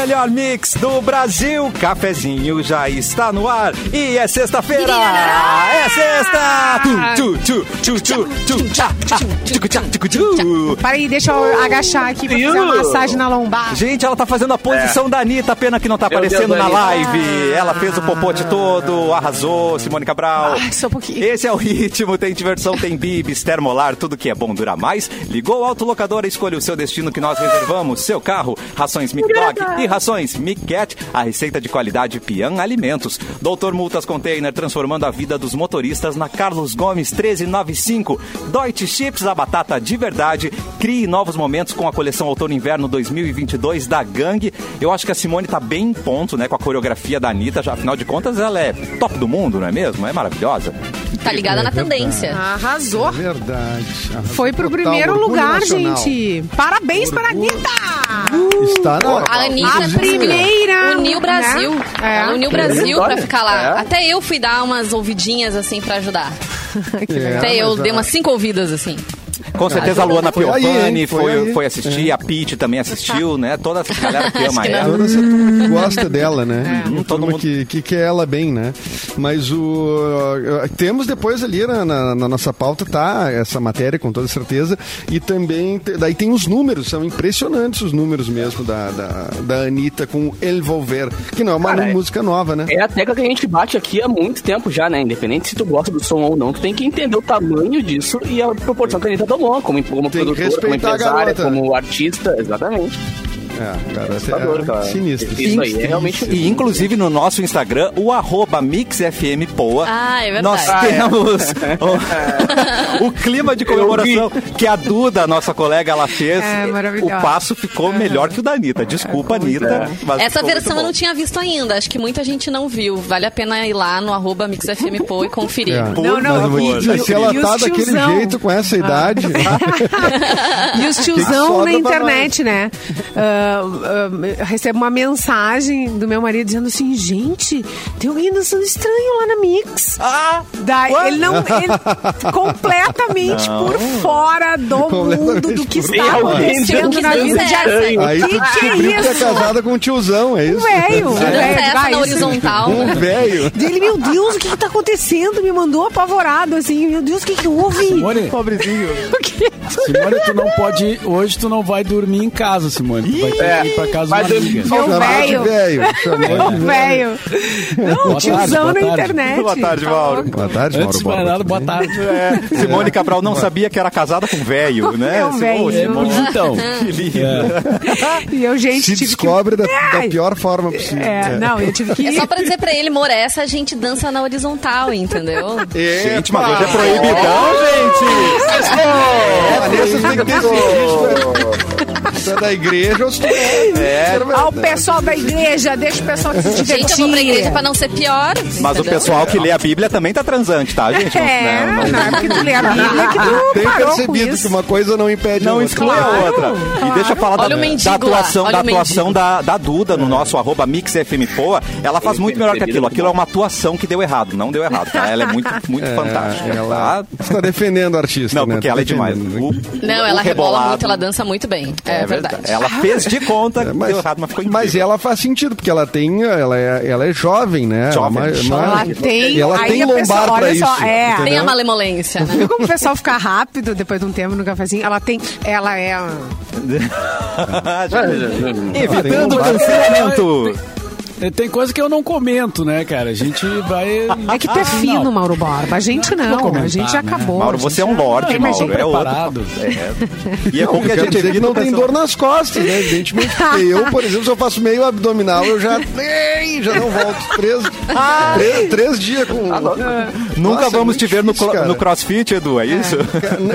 melhor mix do Brasil. Cafezinho já está no ar e é sexta-feira. É sexta. Tu, tu, tu, tu, tu, tu, tchá, tchá, tchucu, tchá, tchucu, tchu. Para aí, deixa eu agachar aqui pra fazer uma massagem na lombar. Gente, ela tá fazendo a posição da Anitta, pena que não tá aparecendo na live. Ela fez o popote todo, arrasou, Simone Cabral. Ai, só um pouquinho. Esse é o ritmo, tem diversão, tem bibis, termolar, tudo que é bom dura mais. Ligou o autolocador, escolha o seu destino que nós reservamos, seu carro, rações Mic Dog e rações Mic Cat, a receita de qualidade Pian Alimentos. Doutor Multas Container, transformando a vida dos motoristas na Carlos Gomes 1395. Deutsche Chips, a batata de verdade. Crie novos momentos com a coleção Outono e Inverno 2022 da Gang. Eu acho que a Simone tá bem em ponto, né, com a coreografia da Anitta, já, afinal de contas ela é top do mundo, não é mesmo? É maravilhosa. Tá ligada na tendência. Arrasou. Verdade. Arrasou Foi pro total, primeiro orgulho lugar, nacional. gente. Parabéns para a Anitta! Está na A Anitta A primeira, uniu o Brasil. né? É. Ela uniu o Brasil pra ficar lá. É. Até eu fui dar umas ouvidinhas assim pra ajudar. É, Até eu dei umas cinco ouvidas assim. Com certeza a Luana Foi aí, Piovani? Foi foi, aí. foi assistir, a Pete também assistiu, né? Toda essa galera que ama ela. Toda essa turma que gosta dela, né? Uma todo mundo- que, que quer ela bem, né? Mas o. Temos depois ali na, na- na nossa pauta, tá? Essa matéria, com toda certeza. E também. Daí tem os números, são impressionantes os números mesmo da, da, da Anitta com El Volver, que não é uma Cara, é- música nova, né? É a tecla que a gente bate aqui há muito tempo já, né? Independente se tu gosta do som ou não, tu tem que entender o tamanho disso e a proporção que a Anitta tomou, como, como Tem como respeitar a empresária, garota. como artista, exatamente. É, cara, Assustador, é, cara. sinistro. Isso aí é realmente... E inclusive no nosso Instagram, o arroba MixFMPoa, Ah, é verdade. nós Ah, é. temos o, o clima de comemoração que a Duda, nossa colega, ela fez. É, o passo ficou melhor que o da Anitta. Desculpa, Anitta. mas Essa versão eu não tinha visto ainda. Acho que muita gente não viu. Vale a pena ir lá no arroba MixFMPO e conferir. É. Não, não, Mas eu vou e- se ela tá daquele tiozão? jeito, com essa idade, E os tiozão na internet, né? Ah, ah, recebo uma mensagem do meu marido dizendo assim: gente, tem alguém dançando estranho lá na Mix. Ah! Daí, ele não. Ele completamente por fora do mundo do que está acontecendo na vida de aí que tu que é que é isso? casada com um tiozão, é Um isso? velho, um velho. Ah, na isso- horizontal. Um velho. Dele, meu Deus, o que, que tá acontecendo? Me mandou apavorado, assim, meu Deus, o que, que houve? Simone, Pobrezinho. Simone, tu não pode. Hoje tu não vai dormir em casa, Simone. Tu vai que ir pra casa de Vai uma amiga. Meu de velho. velho. Meu de velho. Não, tiozão na internet. Boa tarde, Tá Mauro. Boa tarde, Mauro Antes de nada, boa tarde. É, Simone Cabral não sabia que era casada com velho, né? É velho. É, então. Que lindo. E eu, gente, Se descobre da, pior forma possível. É, não, eu tive que... É só pra dizer pra ele, amor, essa a gente dança na horizontal, entendeu? Gente, mas hoje é proibidão, gente! É, Vanessa tem que ter Se é da igreja ou se tu é. Ah, o pessoal da igreja, deixa o pessoal se divertir. Gente, eu vou pra igreja pra não ser pior. Mas o entendeu? pessoal que lê a Bíblia também tá transante, tá, gente? Não- É, não- não é porque tu lê a Bíblia que tu Tenho parou com percebido isso. que uma coisa não impede a Não outra. exclui a Claro, outra. E deixa eu falar da, o da atuação, da, o atuação da, da Duda no nosso arroba MixFMPoa. Ela faz muito melhor que aquilo. Aquilo é uma atuação que deu errado. Não deu errado, tá? Ela é muito, muito fantástica. Ela Tá? está defendendo o artista. Não, né? porque Tá ela é demais. defendendo. O- Não, o ela rebola muito, ela dança muito bem. É, verdade. Ela fez de conta que É, mas, deu errado, mas ficou incrível. mas ela faz sentido, porque ela tem. Ela é, ela é jovem, né? Jovem. Ela, é uma- Ela tem, ela aí tem lombar pessoa, pra olha isso. só, é. Tem a malemolência, né? Viu como o pessoal fica rápido depois de um tempo no cafezinho? Ela tem. Ela é. Evitando o cancelamento. É, Tem coisa que eu não comento, né, cara? A gente vai. É que tu é Assim, fino, não. Mauro Borba. A gente Vou não. comentar, a gente já né? acabou. Mauro, você é um lorde, Mas, Mauro. É outro. É. E é bom Eu que a gente dizer que evita não tem dor nas costas, né? Evidentemente. Eu, por exemplo, se eu faço meio abdominal, eu já. Ei, já não volto. Três, três, três dias com. Nunca Nossa, vamos é te ver no, difícil, cro- cara. no crossfit, Edu, é isso?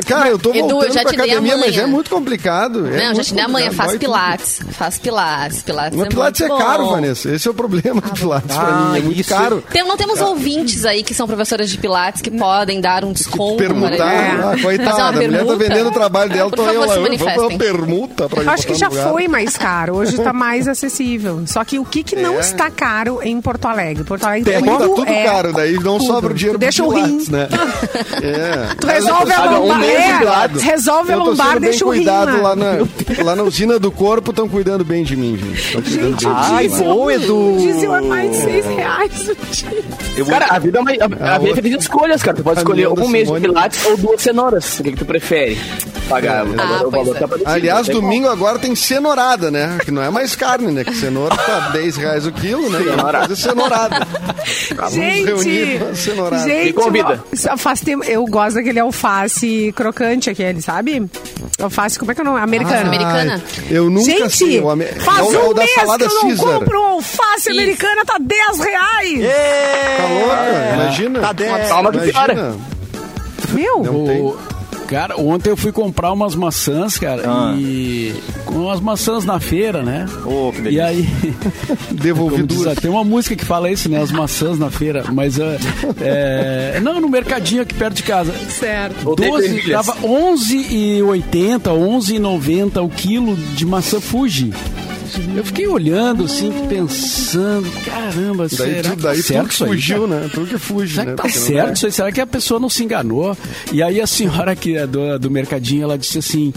Cara, eu tô Edu, eu voltando já pra academia, mas é muito complicado. é Não, já te dei a manhã, complicado. faz pilates. Faz pilates. Pilates Mas é Pilates é caro. Vanessa. Esse é o problema do Pilates pra Ah, mim. É muito isso. caro. Tem- não temos ouvintes aí que são professoras de Pilates que podem dar um desconto. Permutar, para- ah, Fazer coitada, a mulher tá vendendo o trabalho dela, Por tô eu lá, vou pra uma permuta pra Acho que já foi mais caro, hoje está mais acessível. Só que o que, que não É. está caro em Porto Alegre? Porto Alegre É que tudo tá tudo é caro, daí não tudo. sobra o dinheiro Tu deixa pro o rim. Pilates, né? É. Tu resolve a um lombar, de é, Pilates. resolve a lombar, deixa o rim cuidado lá. na, lá na usina do corpo, estão cuidando bem de mim, gente. Estão cuidando bem de mim. Ai, boa, Edu. O diesel é mais de seis reais o dia. Cara, a vida é uma, a, a vida é de escolhas, cara. Tu pode escolher um mês de pilates ou duas cenouras. O que, que tu prefere? Pagar o Ah, valor, o valor é. tá parecido, Aliás, tem domingo agora tem cenourada, né? Que não é mais carne, né? Que cenoura tá 10 reais o quilo, né? Vamos fazer cenourada. Vamos reunir Gente, pra cenourada. gente, Me convida. faz tempo, eu gosto daquele alface crocante aquele, sabe? Alface, como é que é o nome? Americano. Americana? Eu nunca Gente, sei. Ame- faz é o- é o um mês que eu não Caesar. compro um alface Isso. americana, tá 10 reais. É. Tá louca? Imagina. Tá dez. Calma que. Imagina. Meu, Não tem. O- Cara, ontem eu fui comprar umas maçãs, cara, Ah. e com umas maçãs na feira, né? Ô, que E delícia. aí, como Devolvido. diz, tem uma música que fala isso, né? As maçãs na feira, mas é, é, não no mercadinho aqui perto de casa. certo. Voltei com 12, ervilhas. tava 11,80, 11,90 o quilo de maçã Fuji. Eu fiquei olhando assim, pensando, caramba, Daí, será tu, que daí tá certo que isso aí, fugiu, né? Tu que fuge, Será né? que tá Porque certo isso aí? Será que a pessoa não se enganou? E aí a senhora que é do, do mercadinho, ela disse assim...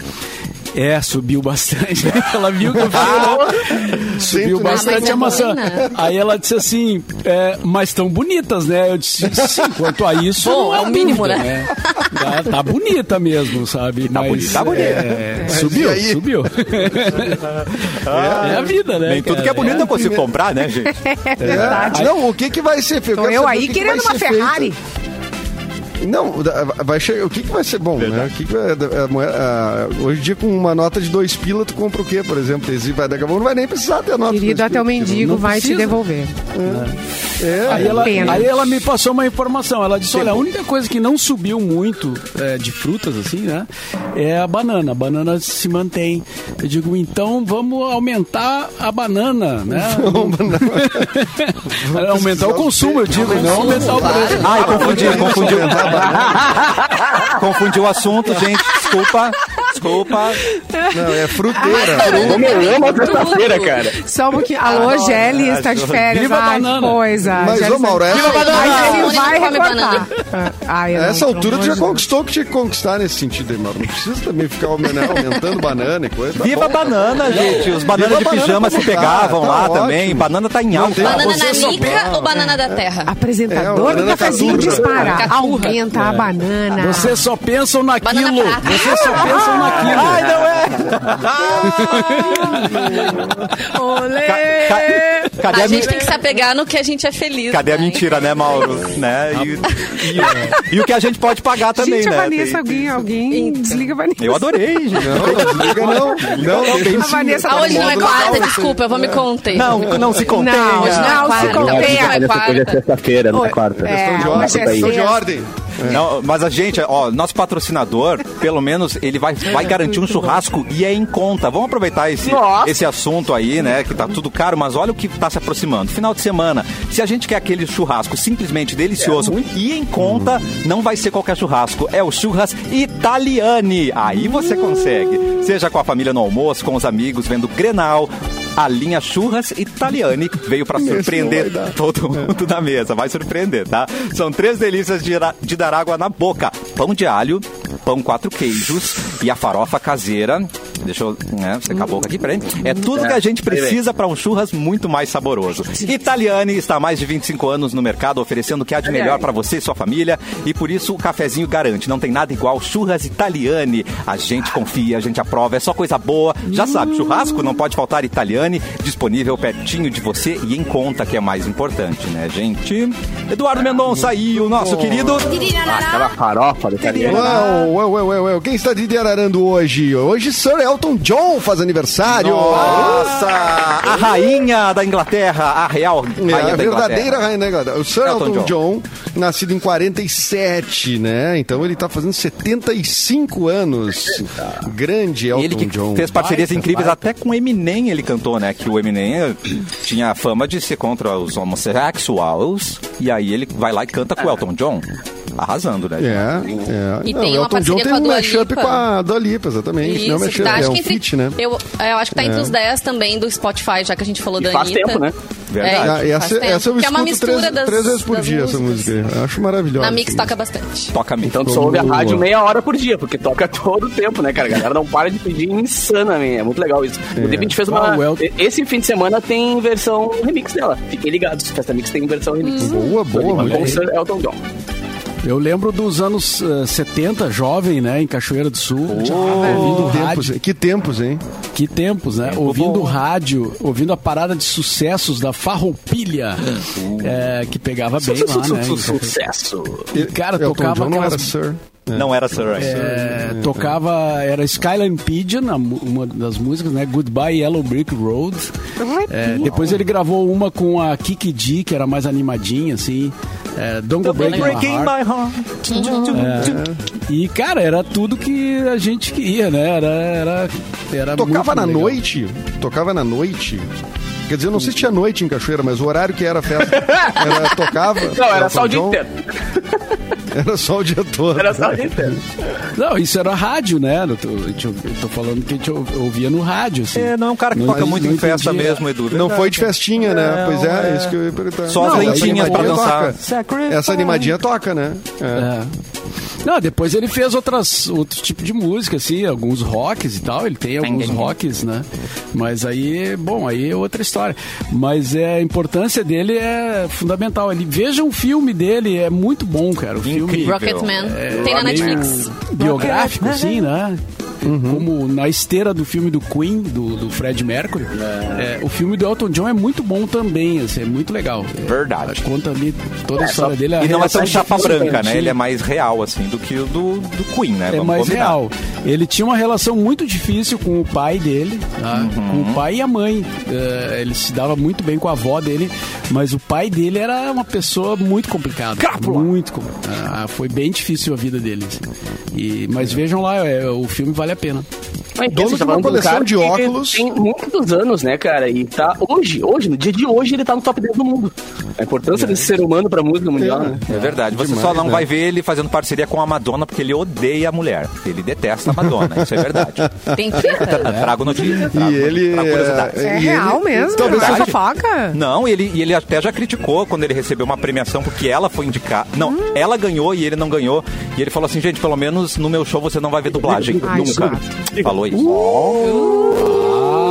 É, subiu bastante. Ela viu que eu falei, subiu Sinto bastante a maçã. semana. Aí ela disse assim, é, mas tão bonitas, né? Eu disse, sim, quanto a isso. Bom, não é o mínimo, dúvida, né? Tá, tá bonita mesmo, sabe? Tá mas, bonita, tá bonita. é, Mas subiu, e aí? subiu. é a vida, né? Nem tudo cara? que é bonito eu consigo comprar, né, gente? É verdade. É. Não, o que que vai ser feito? Tô quero eu aí que que querendo vai uma Ferrari. feito. Não, vai chegar, o que, que vai ser bom, né? O que que vai- a a- hoje em dia, com uma nota de dois pila, tu compra o quê, por exemplo? Vai, daqui a pouco não vai nem precisar ter a nota de Querido, dois até o pila, mendigo não vai te precisa. devolver. É, Aí ela, aí ela me passou uma informação. Ela disse: olha, a única coisa que não subiu muito é, de frutas, assim, né? É a banana. A banana se mantém. Eu digo, então vamos aumentar a banana, né? aumentar o consumo, eu digo, não aumentar o preço. Ai, confundi, confundi. Confundi o assunto, gente. Desculpa. Desculpa. Não, é fruteira. Como eu amo a sexta-feira, cara. Só um pouquinho. Alô, Gelli, está de férias. Viva a Ai, banana. coisa. Mas, Gelli ô, Mauro, essa, Mas ele vai recortar. Ai, eu a não, essa altura tu já de conquistou o que tinha que conquistar nesse sentido aí, Mauro. Não precisa também ficar né, aumentando banana e coisa. tá Viva a bom. banana, gente. Os bananas Viva de banana pijama se tá, pegavam tá lá ótimo. também. Banana tá em alta. Banana só nanica ou banana da terra? É, Apresentador uma do banana cafezinho dispara. Aumenta a banana. Vocês só pensam naquilo. Banana. Vocês só pensam naquilo. Ai, não é. Olê! Ca- Cadê A a, gente men- tem que se apegar no que a gente é feliz. Cadê a né? mentira, né, Mauro? Né? E, e- e o que a gente pode pagar também, Gente, né? a Vanessa, Tem- alguém, alguém desliga a Vanessa. Eu adorei, gente. Não, desliga não. Não, deixa A. Vanessa Ah, hoje não é quarta, desculpa, eu vou me conter. Não, não se contenha. Não, Hoje não é não, se quarta. contenha. Hoje não é quarta. Hoje é sexta-feira, não é quarta. É, Questão de ordem. É. Não, mas a gente, ó, nosso patrocinador, pelo menos, ele vai, vai garantir um churrasco e é em conta. Vamos aproveitar esse, Nossa. esse assunto aí, né? Que tá tudo caro, mas olha o que tá se aproximando. Final de semana, se a gente quer aquele churrasco simplesmente delicioso e em conta, não vai ser qualquer churrasco. É o Churras Italiani. Aí você consegue. Seja com a família no almoço, com os amigos, vendo Grenal. A linha Churras Italiani veio para surpreender dar. todo mundo na mesa. Vai surpreender, tá? São três delícias de, de dar água na boca: pão de alho, pão quatro queijos e a farofa caseira. Deixa eu né, secar a boca aqui, peraí. É tudo que a gente precisa para um churras muito mais saboroso. Italiani está há mais de 25 anos no mercado, oferecendo o que há de melhor para você e sua família. E por isso o cafezinho garante: não tem nada igual churras Italiani. A gente confia, a gente aprova, é só coisa boa. Já sabe, churrasco não pode faltar Italiani, disponível pertinho de você e em conta, que é mais importante, né, gente? Eduardo Mendonça aí, o nosso querido. Aquela farofa do italiano. Uau, uau, uau, uau. Quem está liderando hoje? Hoje sou eu, Elton John faz aniversário. Nossa! A rainha da Inglaterra, a real É, rainha a da verdadeira Inglaterra. rainha da Inglaterra. O Sir Elton Elton, John. John. nascido em 47, né? Então ele tá fazendo 75 anos. Grande Elton Ele que John. fez parcerias Baita, incríveis baita. até com o Eminem, ele cantou, né? Que o Eminem eh, tinha a fama de ser contra os homossexuais. E aí ele vai lá e canta com o Elton John. Arrasando, né? É, é. E Não, tem o uma Elton John tem com a um mashup com a Dua Lipa, exatamente. não é um Isso, mashup, tá, é um entre, feat, né? eu, eu acho que tá entre os 10 também do Spotify, já que a gente falou E da faz Anitta. tempo, né? Verdade. É, Ah, faz essa, essa eu que é uma escuto mistura três, das, três vezes por dia, essa músicas. música. Eu acho maravilhosa. Na Mix essa toca bastante. Toca mesmo. Então tu Como- ouve a rádio meia hora por dia, porque toca todo o tempo, né, cara? A galera não para de pedir insanamente. É muito legal isso. O David fez uma. Ah, Esse fim de semana tem versão remix dela. Fiquem ligados, Festa Mix tem versão remix. Boa, boa, Com muito o Sir Elton John. Eu lembro dos anos eh, 70, jovem, né, em Cachoeira do Sul. ouvindo Que tempos, que tempos, hein? Que tempos, né? Tempo ouvindo bom. rádio, ouvindo a parada de sucessos da Farroupilha, eh, que pegava bem lá, né? Sucesso. E, cara, Elton tocava John não era aquelas... Sir. Não era Sir. É, tocava, era Skyline Pigeon, uma das músicas, né? Goodbye Yellow Brick Road. É, depois ele gravou uma com a Kiki D, que era mais animadinha, assim. É, Don't Go Breaking My Heart. É, e, cara, era tudo que a gente queria, né? Era, era, era Tocava muito na legal. noite? Tocava na noite? Quer dizer, eu não sei se tinha noite em Cachoeira, mas o horário que era a festa era, tocava. Não, era Elton só o dia inteiro. Era só o dia todo. Era só o dia inteiro. Não, isso era rádio, né? Eu tô, eu tô- falando que a gente ou- ouvia no rádio, assim. É, não é um cara que Não- toca muito em festa entendia. mesmo, Edu. Não foi de festinha, né? Não, pois é, é. isso que eu ia perguntar. Só as lentinhas pra animadinha dançar. toca. Essa animadinha toca, né? É. É. Não, depois ele fez outras, outro tipo de música, assim, alguns rocks e tal. Ele tem alguns rocks, né? Mas aí, bom, aí é outra história. Mas é, a importância dele é fundamental. Ele, veja um filme dele, é muito bom, cara. O filme Incrível. Rocketman. é Tem na Netflix. biográfico, assim, né? Como na esteira do filme do Queen, do, do Fred Mercury. É, o filme do Elton John é muito bom também, assim, é muito legal. É, Verdade. Conta ali toda a história dele. a E não é relação tão chapa branca, né? Ele é mais real, assim, do que o do, do Queen, né? É Vamos mais combinar. real. Ele tinha uma relação muito difícil com o pai dele, tá? Uhum. com o pai e a mãe. É, ele se dava muito bem com a avó dele, mas o pai dele era uma pessoa muito complicada. Muito complicada. Ah, foi bem difícil a vida dele. assim. E, mas vejam lá, é, o filme vale a pena. Mas, Dono de tá uma falando de um coleção cara de que óculos. Tem muitos anos, né, cara? E tá hoje, hoje, no dia de hoje, ele tá no top 10 do mundo. A importância desse ser humano pra música mundial, né? É verdade. Você Demais, só não né? vai ver ele fazendo parceria com a Madonna porque ele odeia a mulher. Ele detesta a Madonna. Isso é verdade. Tem treta. Trago notícia. Trago, E ele. trago curiosidade. é, É e real ele- mesmo? Talvez é seja fofoca? Não, e ele, e ele até já criticou quando ele recebeu uma premiação porque ela foi indicada. Não, ela ganhou e ele não ganhou. E ele falou assim, gente, pelo menos no meu show você não vai ver dublagem. Ai, Nunca. chato. Falou isso.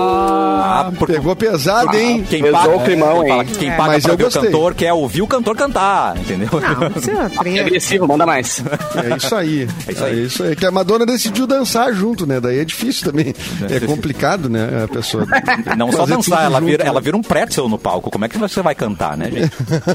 Ah, porque Pegou pesado, hein? quem Pesou paga, o climão, fala hein? que quem É. paga Mas pra eu ver o cantor quer ouvir o cantor cantar, entendeu? Não, isso é É agressivo, manda mais. É isso aí. É isso aí. É isso aí. Que a Madonna decidiu dançar junto, né? Daí é difícil também. É complicado, né? A pessoa. Não só dançar, ela junto, vira, né? ela vira um pretzel no palco. Como é que você vai cantar, né, gente?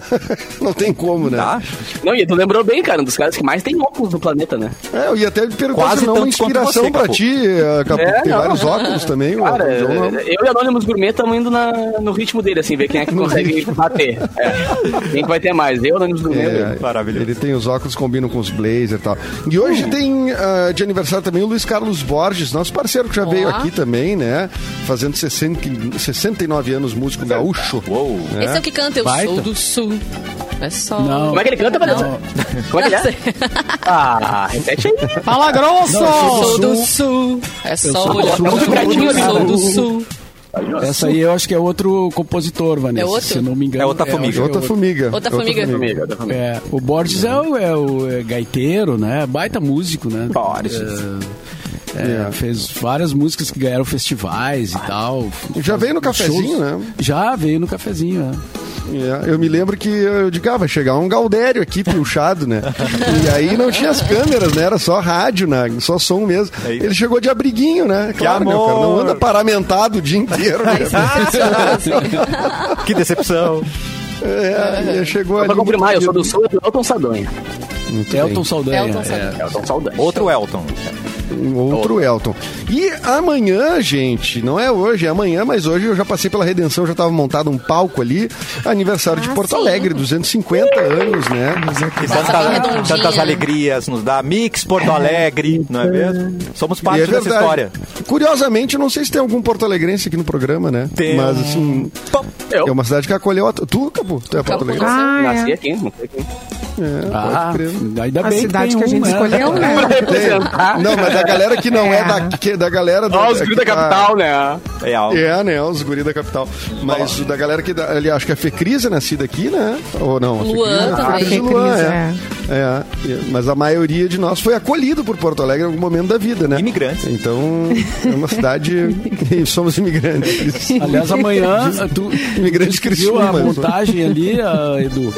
Não tem como, né? Tá? Não, e tu lembrou bem, cara, um dos caras que mais tem óculos no planeta, né? É, eu ia até me perguntar Quase se não é uma inspiração você, pra Capu. ti, eh, Capu. É, tem não. vários óculos também. Cara, não- eu e Anonymous Gourmet estamos indo na, no ritmo dele, assim, ver quem é que consegue bater. É. Quem que vai ter mais? Eu Anonymous Gourmet. É, Maravilhoso. Ele tem os óculos que combinam com os blazer e tal. E hoje tem ah, de aniversário também o Luiz Carlos Borges, nosso parceiro que já veio aqui também, né? Fazendo 60, 69 anos, músico gaúcho. Uou. Esse é o que canta, eu Baita. sou do sul. É só. Não. Como é que ele canta, Vanessa? Não. Como é que ele Não é? Ah, repete aí. Fala grosso! Sou do sul. É só olhar pro sul. Sou do sul. Essa aí eu acho que é outro compositor, Vanessa. É outro? Se não me engano. É outra acho formiga. é Outra formiga. Outra formiga. É, o Borges é o, é o é gaiteiro, né? Baita músico, né? Borges. É, Fez várias músicas que ganharam festivais e tal. Já veio no cafezinho, né? Já veio no cafezinho, né? É, eu me lembro que eu digo, ah, vai chegar um Galdério aqui puxado, né? E aí não tinha as câmeras, né? Era só rádio, né? Só som mesmo. É. Ele chegou de abriguinho, né? Claro? O cara não anda paramentado o dia inteiro, né? Que decepção. É, e chegou Só ali. pra confirmar, eu sou do sul do Elton Saldanha. Elton. Saldanha. Elton é. Saldanha. Elton Saldanha. Outro Elton. Um outro Elton. E amanhã, gente, não é hoje, é amanhã, mas hoje eu já passei pela Redenção, já estava montado um palco ali, aniversário de Ah, Porto sim. Alegre, 250 anos, né? Que Nossa, tanta- bem redondinha. tantas alegrias nos dá. Mix Porto Alegre, não é mesmo? Somos E parte é dessa história. Curiosamente, eu não sei se tem algum porto-alegrense aqui no programa, né? Tem Mas assim, Eu é uma cidade que acolheu. A... Tu, Capu, tu é Campo porto-alegrense? Ah, nasci é. aqui, nasci aqui. É, Ah, pode crer. ainda A bem cidade tem que a um, gente né? escolheu, né? Representar. Não, mas a galera que não é, da, que- da galera do, Ó, os guri da que tá- capital, né? É algo. É, né? Os guri da capital. Mas o da galera que. Ali, acho que a Fecris é nascida aqui, né? Ou não? A Luan Fecris- também. a Fecris Fecris, Luan, é. é. É, Mas a maioria de nós foi acolhido por Porto Alegre em algum momento da vida, né? Imigrantes. Então, é uma cidade. somos imigrantes. Aliás, amanhã, tu, Imigrantes tu viu a Criciúma. montagem ali, Edu?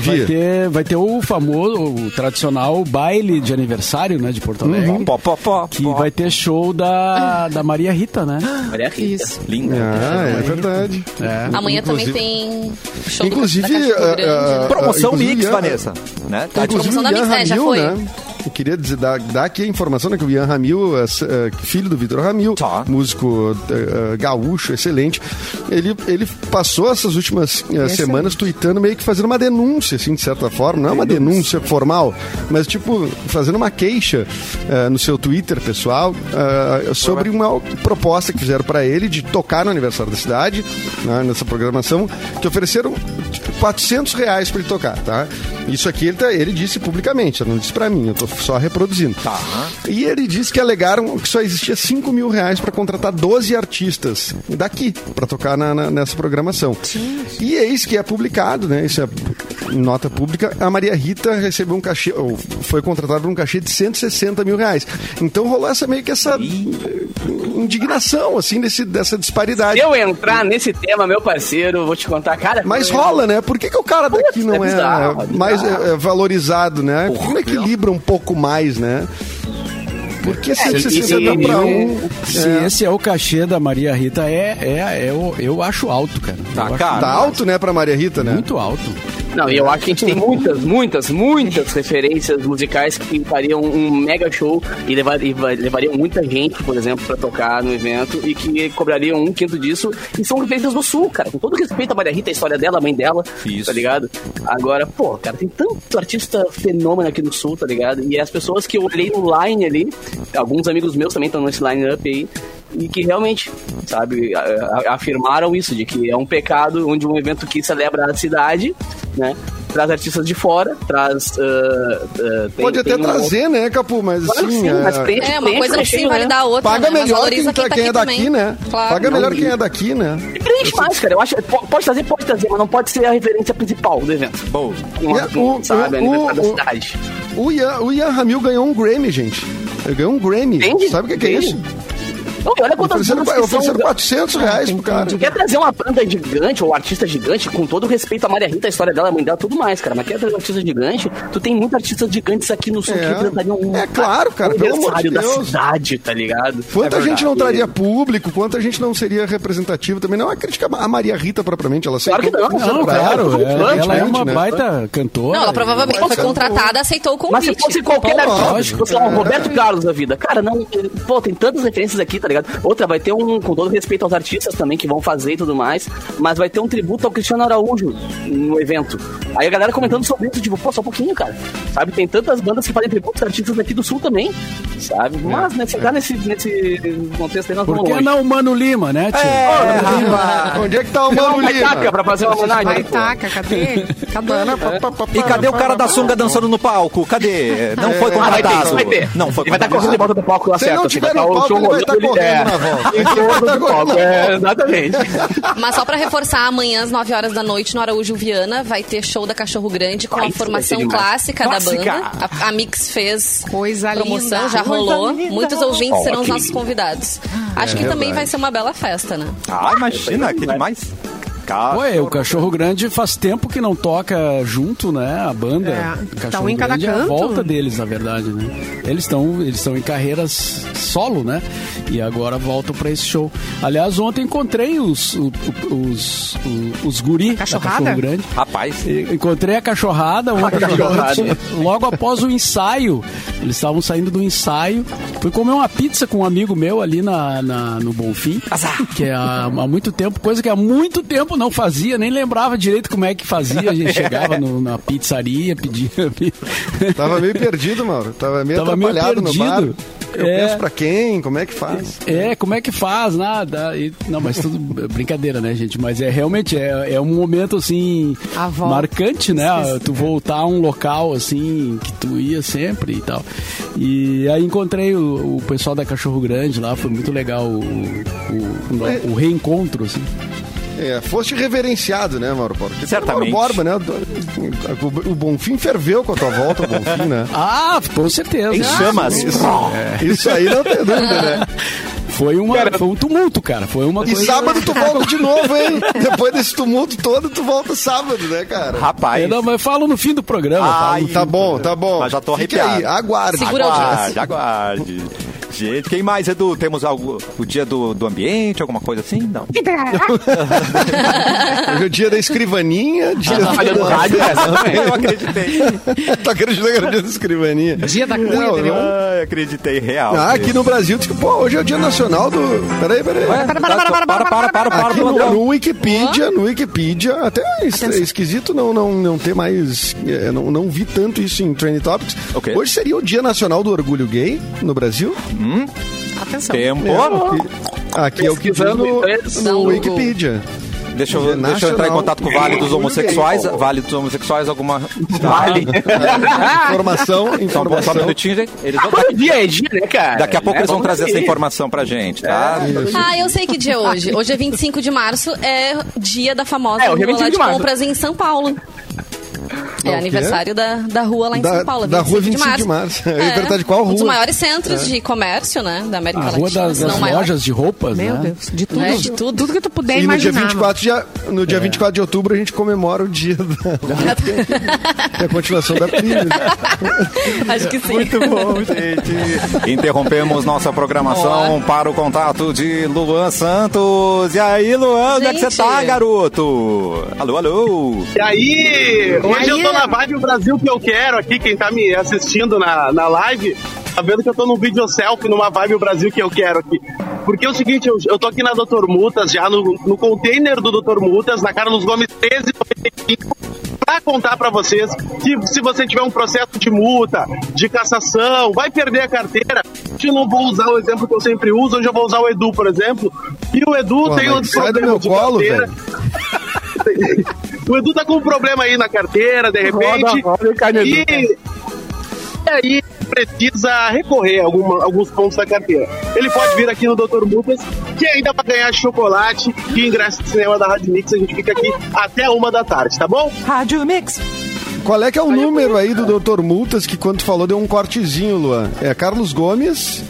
Vai Via. ter, vai ter o famoso, o tradicional baile de aniversário, né, de Porto Alegre. Pó, pó, pó, Que pó. vai ter show da, da Maria Rita, né? Maria Rita. Isso. Linda. Ah, é verdade. É. Amanhã Inclusive- também tem show do- Inclusive, da ah, Grande, ah, né? Promoção inclusive, Mix, Vanessa. Né? Tá Inclusive Ian Mix, né? Já Ramil, foi? né? Eu queria dizer, dar, dar aqui a informação, né? Que o Ian Ramil, s- eh, filho do Vitor Ramil, Tá. músico eh, gaúcho, excelente, ele, ele passou essas últimas eh, semanas tweetando meio que fazendo uma denúncia, assim, de certa forma. Não é uma denúncia formal, mas tipo, fazendo uma queixa eh, no seu Twitter pessoal sobre uma proposta que fizeram para ele de tocar no aniversário da cidade, né, nessa programação, que ofereceram tipo, 400 reais para ele tocar, tá? Isso aqui ele, tá- ele disse publicamente, não disse pra mim, eu tô só reproduzindo. Tá. E ele disse que alegaram que só existia 5 mil reais para contratar 12 artistas daqui para tocar na- na- nessa programação. E eis que é publicado, né? Isso é nota pública. A Maria Rita recebeu um cachê, ou foi contratada por um cachê de 160 mil reais. Então rolou essa meio que essa eh, indignação, assim, desse, dessa disparidade. Se eu entrar nesse tema, meu parceiro, eu vou te contar, cara. Mas eu- rola, né? Por que, que o cara daqui Putz, não é é, bizarro, é mais é, é, valorizado, né? Por que não equilibra um pouco mais, né? Porque 160 e- para e- um. Se esse é o cachê da Maria Rita, é, é, é o- eu acho alto, cara. Tá, Eu acho cara. Tá alto, né, pra Maria Rita, né? Muito alto. Não, e eu acho que a gente tem muitas, muitas, muitas referências musicais que fariam um mega show e, levar, va- levariam muita gente, por exemplo, pra tocar no evento e que cobrariam um quinto disso. E são referências do Sul, cara. Com todo respeito à Maria Rita, a história dela, a mãe dela, Isso. tá ligado? Agora, pô, cara, tem tanto artista fenômeno aqui no Sul, tá ligado? E as pessoas que eu olhei no line ali, alguns amigos meus também estão nesse line-up aí, e que realmente, sabe, afirmaram isso, de que é um pecado onde um evento que celebra a cidade, né, traz artistas de fora, traz... ah, ah, tem- Pode até tem um- trazer, né, Capu? Mas Claro assim. sim, é, mas tem- É, uma coisa não recheio, né? validar a outra, Paga né? Melhor quem, tá, quem tá quem é aqui daqui, também. né? Claro. Paga melhor Não, quem e- é daqui, né? Preenche mais, cara. Eu acho, po- pode trazer, pode trazer, mas não pode ser a referência principal do evento. Bom, Uma, a- o- sabe, o- aniversário da o- cidade. O Ian, o Ian Ramil ganhou um Grammy, gente. Ele ganhou um Grammy. Entende? Sabe o que, que é isso? Não, olha quantas Ofereceram, bandas que são... ofereceram 400 reais pro cara. Quer trazer uma banda gigante ou artista gigante, com todo o respeito à Maria Rita, a história dela, a mãe dela, tudo mais, cara. Mas quer trazer um artista gigante, tu tem muitos artistas gigantes aqui no sul É. que representariam um É claro, cara, um pelo amor de aniversário da Deus. cidade, tá ligado? Quanta É gente não traria público, quanta gente não seria representativa também. Não é uma crítica a Maria Rita propriamente, ela Claro que não, não. Claro, Claro, é- ela é uma né? baita cantora. Não, ela provavelmente foi contratada, aceitou o convite. Mas se fosse qualquer artista, fosse um Roberto Carlos da vida, cara, não. Pô, tem tantas referências aqui, tá ligado? Outra, vai ter um, com todo respeito aos artistas também que vão fazer e tudo mais, mas vai ter um tributo ao Cristiano Araújo no evento. Aí a galera comentando sobre isso, tipo, pô, só um pouquinho, cara. Sabe? Tem tantas bandas que fazem tributos a artistas daqui do sul também, sabe? Mas, né, chegar nesse, nesse contexto aí, nós Por vamos que longe. não o Mano Lima, né, tia? Onde é que tá o Não, Mano Lima? taca pra fazer uma homenagem. Vai taca, cadê? Cadê? E cadê o cara da sunga dançando no palco? Cadê? Não foi Ah, vai ter, contratado. vai ter. Não foi Ele vai estar correndo contratado. de volta do palco lá Se certo. não assim, tiver vai no tá o palco, show ele vai estar correndo é. na volta. Do palco, é, exatamente. Mas só pra reforçar, amanhã às 9 horas da noite no Araújo Viana vai ter show da Cachorro Grande com Ah, a formação clássica, Clássica. da banda. A, a Mix fez Coisa promoção, linda. já Coisa rolou. linda. Muitos ouvintes serão os nossos convidados. Acho que também vai ser uma bela festa, né? Ah, imagina, que demais. Ué, o Cachorro Grande faz tempo que não toca junto, né? A banda. É, o tá Cachorro em cada Grande é a canto. volta deles, na verdade, né? Eles estão eles estão em carreiras solo, né? E agora voltam pra esse show. Aliás, ontem encontrei os, os, o- os guri da Cachorrada? Cachorro Grande. Rapaz, E- Encontrei a cachorrada ontem, cachorrada. logo após o ensaio. Eles estavam saindo do ensaio. Fui comer uma pizza com um amigo meu ali na, na- no Bonfim. Que é há, há muito tempo, coisa que há muito tempo não fazia, nem lembrava direito como é que fazia. A gente chegava no- na pizzaria, pedia. Tava meio perdido, Mauro. Tava meio Tava meio atrapalhado no bar. perdido. Eu É. penso pra quem? Como é que faz? É, como é que faz? Nada. E- não, mas tudo brincadeira, né, gente? Mas é realmente é, é um momento assim marcante, né? Tu voltar a um local assim que tu ia sempre e tal. E aí encontrei o, o pessoal da Cachorro Grande lá, foi muito legal o, o, o- o reencontro, assim. É, foste reverenciado, né, Mauro Borba? É Certamente. Mauro Borba, né? O, Bonfim ferveu com a tua volta, o Bonfim, né? Ah, com certeza. em chamas. Isso aí não tem dúvida, né? Foi, uma, foi um tumulto, cara. Foi uma E coisa. sábado tu volta de novo, hein? Depois desse tumulto todo, tu volta sábado, né, cara? Rapaz. É, não, mas falo no fim do programa. Ai, Tá bom, tá bom. Mas já tô Fique arrepiado. aí, aguarde. Segura a Aguarde, aguarde. Gente, quem mais, Edu? Temos algo, o dia do, do ambiente, alguma coisa assim? Não. Hoje é o dia da escrivaninha, dia tá fazendo rádio essa também. Eu acreditei. tá acreditando que era o dia da escrivaninha? Dia da cunha, Não, entendeu? Ai, acreditei, real. Ah, aqui no Brasil, diz que, pô, hoje é o dia nacional do... Peraí, peraí. Ué, para, para, para, para, para, para, para, Aqui no, para, no Wikipedia, no Wikipedia, até é é esquisito não, não, não ter mais. é, Não, não vi tanto isso em Trending Topics. Ok. Hoje seria o Dia Nacional do Orgulho Gay no Brasil. Atenção. Tempo. É, aqui, aqui é o que no, no Não, Wikipedia. Deixa eu, deixa eu entrar em contato com o Vale dos do Homossexuais. Vale dos Homossexuais, alguma. Vale. Informação, Só, um- só um informação. minutinho, gente. Eles vão- Todo dia é dia, né, cara? Daqui a pouco É, eles vão trazer essa ver. informação pra gente, tá? Ah, eu sei que dia é hoje. Hoje é 25 de março, é dia da famosa É, é rua lá 25 de de compras em São Paulo. É aniversário da, da rua lá em Da- São Paulo. da rua 25 de março. É verdade, qual Um dos rua? maiores centros de comércio, né, da América A Latina. rua das, se não das maior. lojas de roupas, Meu né? Deus, de tudo. É, de tudo. Tudo que tu puder E no dia, imaginar. 24 de, no dia 24 de outubro a gente comemora o dia da, da continuação da Plínio. Acho que sim. Muito bom, gente. Interrompemos nossa programação para o contato de Luan Santos. E aí, Luan, onde é que você Gente. tá, garoto? Alô, alô. E aí, hoje eu tô na vibe Brasil que eu quero aqui, quem tá me assistindo na, na live, tá vendo que eu tô num vídeo selfie numa vibe Brasil que eu quero aqui. Porque é o seguinte, eu, eu tô aqui na Dr. Mutas, já no, no container do Dr. Mutas, na Carlos Gomes 1395, pra contar pra vocês que se você tiver um processo de multa, de cassação, vai perder a carteira. Eu não vou usar o exemplo que eu sempre uso, hoje eu vou usar o Edu, por exemplo. E o Edu Pô, tem do problema meu de colo, carteira. O Edu tá com um problema aí na carteira, de repente. Roda, roda, cara, e, e aí precisa recorrer a alguma- alguns pontos da carteira. Ele pode vir aqui no Dr. Mutas, que ainda vai ganhar chocolate e ingresso de cinema da Rádio Mix. A gente fica aqui até uma da tarde, tá bom? Rádio Mix. Qual é que é o número aí do Dr. Multas que quando tu falou deu um cortezinho, Luan? É Carlos Gomes,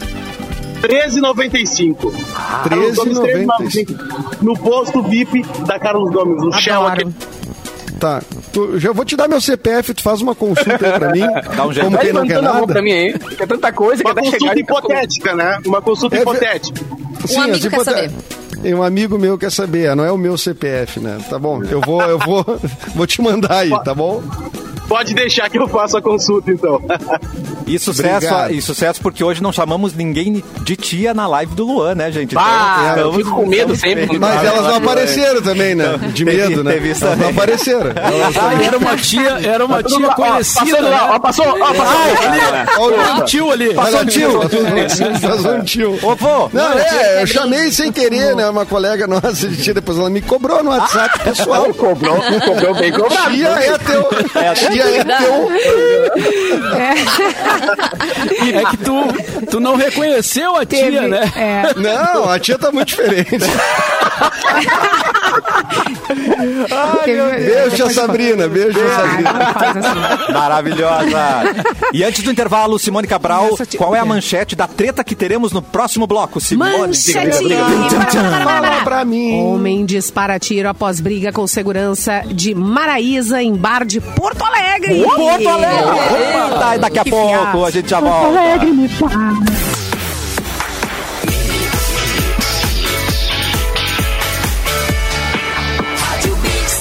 13,95. Ah, Carlos Gomes, 13,95. 13,95. No posto VIP da Carlos Gomes, no Shell aqui. Tá. Tu- já vou te dar meu CPF, tu faz uma consulta aí pra mim. Dá um jeito. Como quem não quer mão nada. pra mim aí. Quer tanta coisa, Uma quer até chegar consulta e ficar com- hipotética, né? Uma consulta É hipotética. Um amigo as quer hipote- saber. E um amigo meu quer saber, não é o meu CPF, né? Tá bom, eu vou, eu vou, vou te mandar aí, tá bom? Pode deixar que eu faça a consulta, então. E sucesso, Obrigado. e sucesso porque hoje não chamamos ninguém de tia na live do Luan, né, gente? Ah, eu estamos- fico com medo sempre. Mas Ah, elas não eu- apareceram também, né? De Teve- medo, né? teve isso Elas não apareceram. Ah, era uma tia, era uma tia Ó, conhecida, Passando lá, né? ó, passou, ó, passou. Olha o tio ali. Passou um tio. Passou um tio. Ô, vô, Não, é, eu chamei sem querer, né? Uma colega nossa de tia, depois ela me cobrou no WhatsApp pessoal. Não, cobrou, cobrou bem cobrado. Tia é teu. Tia é teu. É que tu, tu não reconheceu a tia, Teve- né? É. Não, a tia tá muito diferente. Beijo, tia Sabrina. Beijo, tia Sabrina. Maravilhosa. E antes do intervalo, Simone Cabral, Nossa, tia- qual é a manchete da treta que teremos no próximo bloco? Simone, Manchetinho. Fala pra mim. Homem dispara tiro após briga com segurança de Maraísa em bar de Porto Alegre. Porto Alegre. Opa, daqui a Que pouco fiasco. a gente já volta.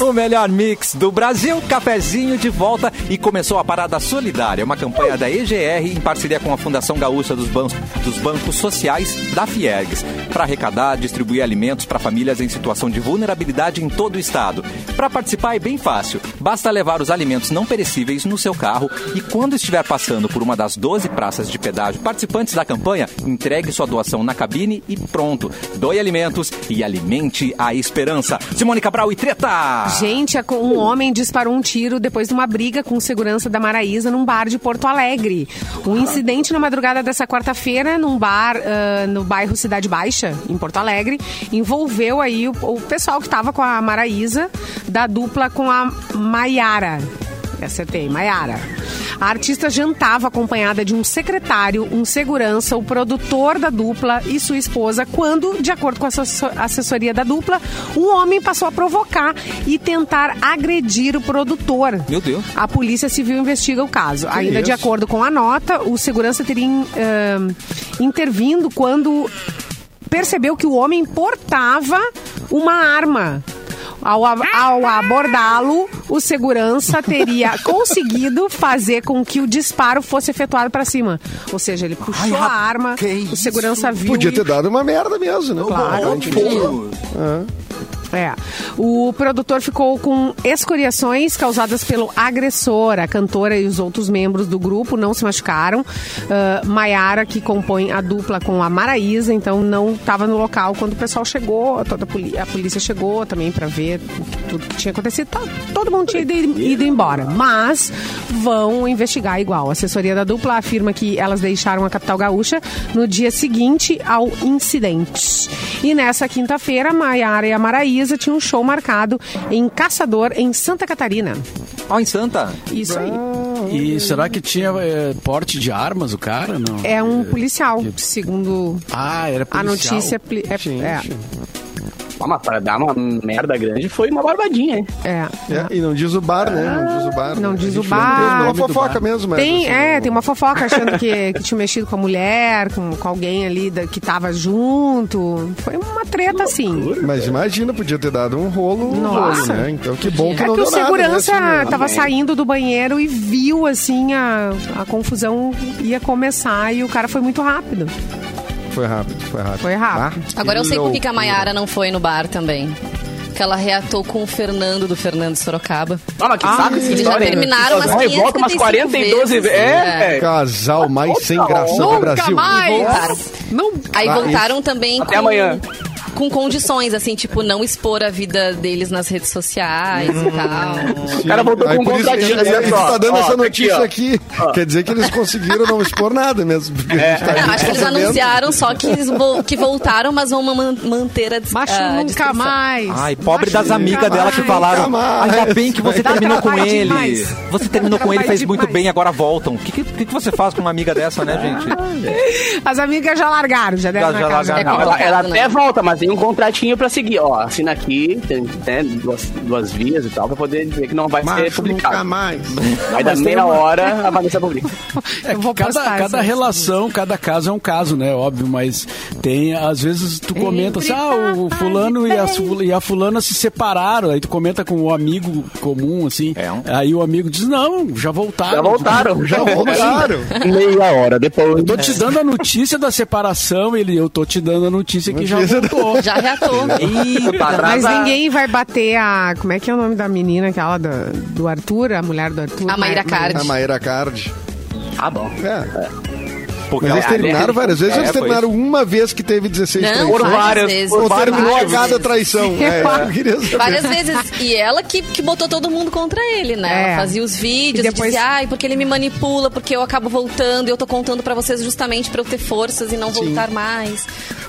O melhor mix do Brasil, cafezinho de volta e começou a Parada Solidária, uma campanha da EGR em parceria com a Fundação Gaúcha dos, Ban- dos Bancos Sociais da Fiergs, para arrecadar, distribuir alimentos para famílias em situação de vulnerabilidade em todo o estado. Para participar é bem fácil, basta levar os alimentos não perecíveis no seu carro e quando estiver passando por uma das 12 praças de pedágio participantes da campanha, entregue sua doação na cabine e pronto. Doe alimentos e alimente a esperança. Simone Cabral e Treta! Gente, a- um homem disparou um tiro depois de uma briga com segurança da Maraísa num bar de Porto Alegre. Um incidente na madrugada dessa quarta-feira num bar ah, no bairro Cidade Baixa, em Porto Alegre, envolveu aí o, o pessoal que estava com a Maraísa, da dupla com a Maiara. Acertei, Maiara. A artista jantava acompanhada de um secretário, um segurança, o produtor da dupla e sua esposa, quando, de acordo com a assessor- assessoria da dupla, um homem passou a provocar e tentar agredir o produtor. Meu Deus. A Polícia Civil investiga o caso. Ainda de isso? acordo com a nota, o segurança teria ah, intervindo quando percebeu que o homem portava uma arma. Ao, ao abordá-lo, o segurança teria conseguido fazer com que o disparo fosse efetuado para cima. Ou seja, ele puxou Ai, a arma, o segurança viu. Podia e- ter dado uma merda mesmo, né? Claro. Óbvio. É. O produtor ficou com escoriações causadas pelo agressor. A cantora e os outros membros do grupo não se machucaram. Ah, Maiara, que compõe a dupla com a Maraísa, então não estava no local quando o pessoal chegou, toda a, a polícia chegou também para ver tudo que tinha acontecido. Tá- todo mundo tinha ido, ido embora. Mas vão investigar igual. A assessoria da dupla afirma que elas deixaram a capital gaúcha no dia seguinte ao incidente. E nessa quinta-feira, Maiara e a Maraísa tinham um show marcado em Caçador, em Santa Catarina. Ó, em Santa. Isso aí. E será que tinha é, porte de armas o cara? Não. É um policial, segundo Ah, era a policial. notícia. pli- É, é, Ah, mas para dar uma merda grande foi uma barbadinha, hein? é. É, e não diz o bar, né? Não diz o bar. Não né? diz o bar. tem Nome Uma fofoca mesmo, mas. Tem, assim, é, não- tem uma fofoca achando que, que tinha mexido com a mulher, com, com alguém ali da- que tava junto. Foi uma treta, assim. Mas imagina, podia ter dado um rolo, um Nossa. rolo, né? Então que bom que É não que o deu nada, segurança né, assim, tava Amém. saindo do banheiro e viu, assim, a, a confusão ia começar e o cara foi muito rápido. Foi rápido, foi rápido. Foi rápido. Ah, Agora eu sei por que a. Maiara não foi no bar também. Que ela reatou com o Fernando do Fernando Sorocaba. Ah, mas que saco essa Eles já terminaram umas Vai e volta umas 535 42 vezes. vezes. É, É. Casal mais sem graça do Nunca Brasil. mais! Voltaram. Aí Ah, voltaram também Até com, amanhã. Com condições, assim, tipo, não expor a vida deles nas redes sociais e tal. O cara voltou Aí com um contratinho. ele, tá dando Ó, essa tá notícia ó. aqui. Quer dizer que eles conseguiram não expor nada mesmo. gente tá Não, acho que eles anunciaram só que, eles vo- que voltaram, mas vão man- manter a, Macho nunca mais. Ai, pobre Macho das amigas dela que mais. falaram. Nunca mais. Ainda bem que você Dá terminou com ele. demais. Você terminou Dá com ele, fez muito bem, agora voltam. O que, que, que você faz com uma amiga dessa, né, gente? As amigas já largaram, já deram Já- na já casa. largaram. Não, ela, ela complicado, até né? volta, mas tem um contratinho pra seguir. Ó, assina aqui, tem né, duas, duas vias e tal, pra poder dizer que não vai ser Macho publicado. nunca mais. Aí da meia hora a Vanessa publica. É que cada, cada relação, cada caso é um caso, né? Óbvio, mas tem, às vezes tu comenta assim, ah, o fulano e a, e a fulana se separaram, aí tu comenta com o amigo comum, assim, É um- aí o amigo diz, não, já voltaram. Já voltaram. Já voltaram. Meia hora depois. Eu tô te dando a notícia da separação, ele, eu tô te dando a notícia que já Notícia voltou. Já reatou. Tá Mas ninguém vai bater a. Como é que é o nome da menina, aquela do, do Arthur, a mulher do Arthur? A Mayra Ma- Card. A Maíra Card. Ah, bom. É. Porque Mas eles terminaram várias vezes, É, eles terminaram uma vez que teve 16 Não, traições. várias, várias- vezes. por Ou várias terminou a vezes. cada traição. É, eu queria saber. Várias vezes. E ela que, que botou todo mundo contra ele, né? É. Ela fazia os vídeos E e, depois- dizia, ai, porque ele me manipula, porque eu acabo voltando e eu tô contando pra vocês justamente pra eu ter forças e não voltar mais.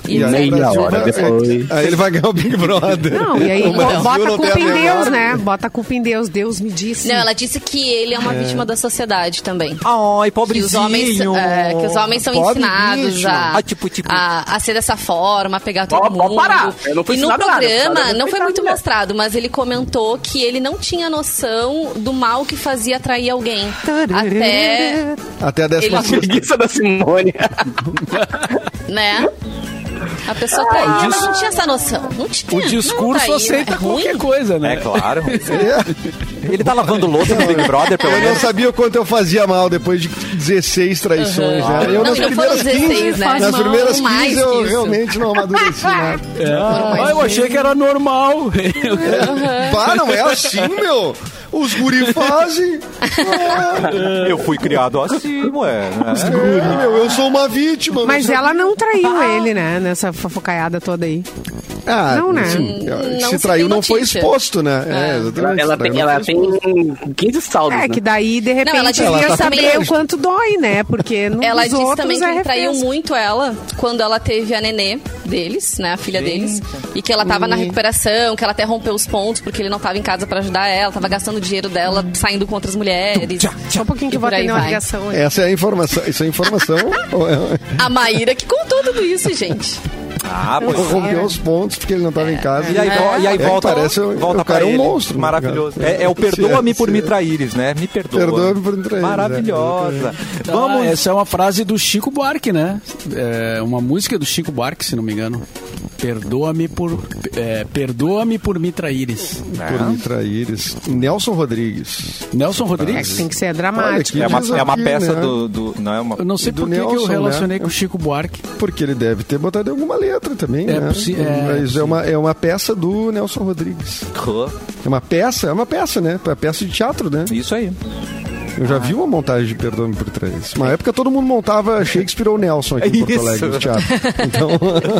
E, E aí, hora é, depois. Aí ele vai ganhar o Big Brother. Não, e aí O Brasil bota a não culpa em Deus, né? Bota a culpa em Deus. Deus me disse. Não, ela disse que ele é uma vítima da sociedade também. Ai, Que pobrezinho. os, homens, é, que os homens são Pobre ensinados bicho. a, Ah, tipo, tipo. a, a ser dessa forma, a pegar todo Pode- pode mundo. parar. Eu não fui e no programa, nada, não foi muito mostrado, mas ele comentou que ele não tinha noção do mal que fazia atrair alguém. Até, Até a décima Ele-. Preguiça da Simone. né? A pessoa traía, mas não tinha essa noção. Não tinha. O discurso não traía. aceita é ruim. qualquer coisa, né? É claro. É. Ele tá lavando louça no Big Brother, pelo Eu não menos. sabia o quanto eu fazia mal depois de 16 traições. Aham. Né? Eu Não, nas não primeiras 16, 15, né? nas mal, primeiras 15 mais eu realmente não amadureci nada. É. Ah, eu achei que era normal. Pá, não é assim, meu. Os guri fazem. Eu fui criado assim, ué. né? É, meu, eu sou uma vítima. Mas não ela não traiu ele, né? Nessa fofocaiada toda aí. Ah, Não, né? assim, Não se traiu, não foi exposto, né? É, exatamente. Ela tem, não ela tem 15 saldos, É, né? que daí, de repente, ela devia Ela tá saber o quanto dói, né? Porque nos Ela disse outros também que é ele traiu muito ela quando ela teve a nenê deles, né? A filha deles. E que ela tava na recuperação, que ela até rompeu os pontos porque ele não tava em casa pra ajudar ela, tava gastando o dinheiro dela saindo com outras mulheres. Só um pouquinho que eu vou atender uma ligação aí. Essa é a informação. Isso é informação? é- A Maíra que contou tudo isso, gente. Ah, pois rompeu os pontos porque ele não estava em casa. E aí, vo- e aí É volta, parece o- volta o cara pra é um ele. monstro, né, Maravilhoso. É, é o perdoa-me por é- me é- traíres, né? Me perdoa. Perdoa-me por me traíres, Maravilhosa. Ah, Vamos. essa é uma frase do Chico Buarque, né? É uma música do Chico Buarque, se não me engano. Perdoa-me por é, perdoa-me por me traíres. Por me traíres. Nelson Rodrigues. Nelson É Rodrigues. que tem que ser Olha dramático. que É uma, é uma aqui, peça né? do, do- Não é uma. Eu não sei por que eu Nelson, relacionei né? com o Chico Buarque. Porque ele deve ter botado em alguma letra também, É né? possi- é Mas é uma, é uma peça do Nelson Rodrigues. É uma peça, é uma peça, né? É peça de teatro, né? Isso aí. Eu já vi uma montagem de Perdoa-me por Três. Uma época todo mundo montava Shakespeare ou Nelson aqui em Porto Isso. Alegre, no teatro. Então,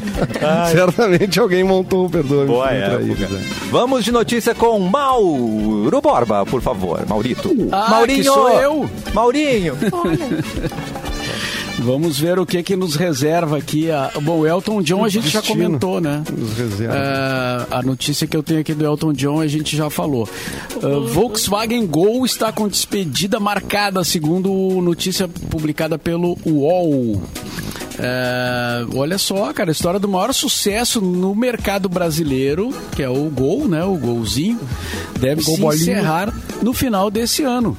certamente alguém montou o Perdoa-me por. Três. né? Vamos de notícia com Mauro Borba, por favor. Maurito. Ah, Maurinho! que sou eu. Maurinho! Vamos ver o que que nos reserva aqui. A... Bom, o Elton John a gente já Destino. comentou, né? Nos reserva. É, a notícia que eu tenho aqui do Elton John a gente já falou. Uh, Volkswagen Gol está com despedida marcada, segundo notícia publicada pelo UOL. É, olha só, cara, a história do maior sucesso no mercado brasileiro, que é o Gol, né? O Golzinho, deve se encerrar no final desse ano.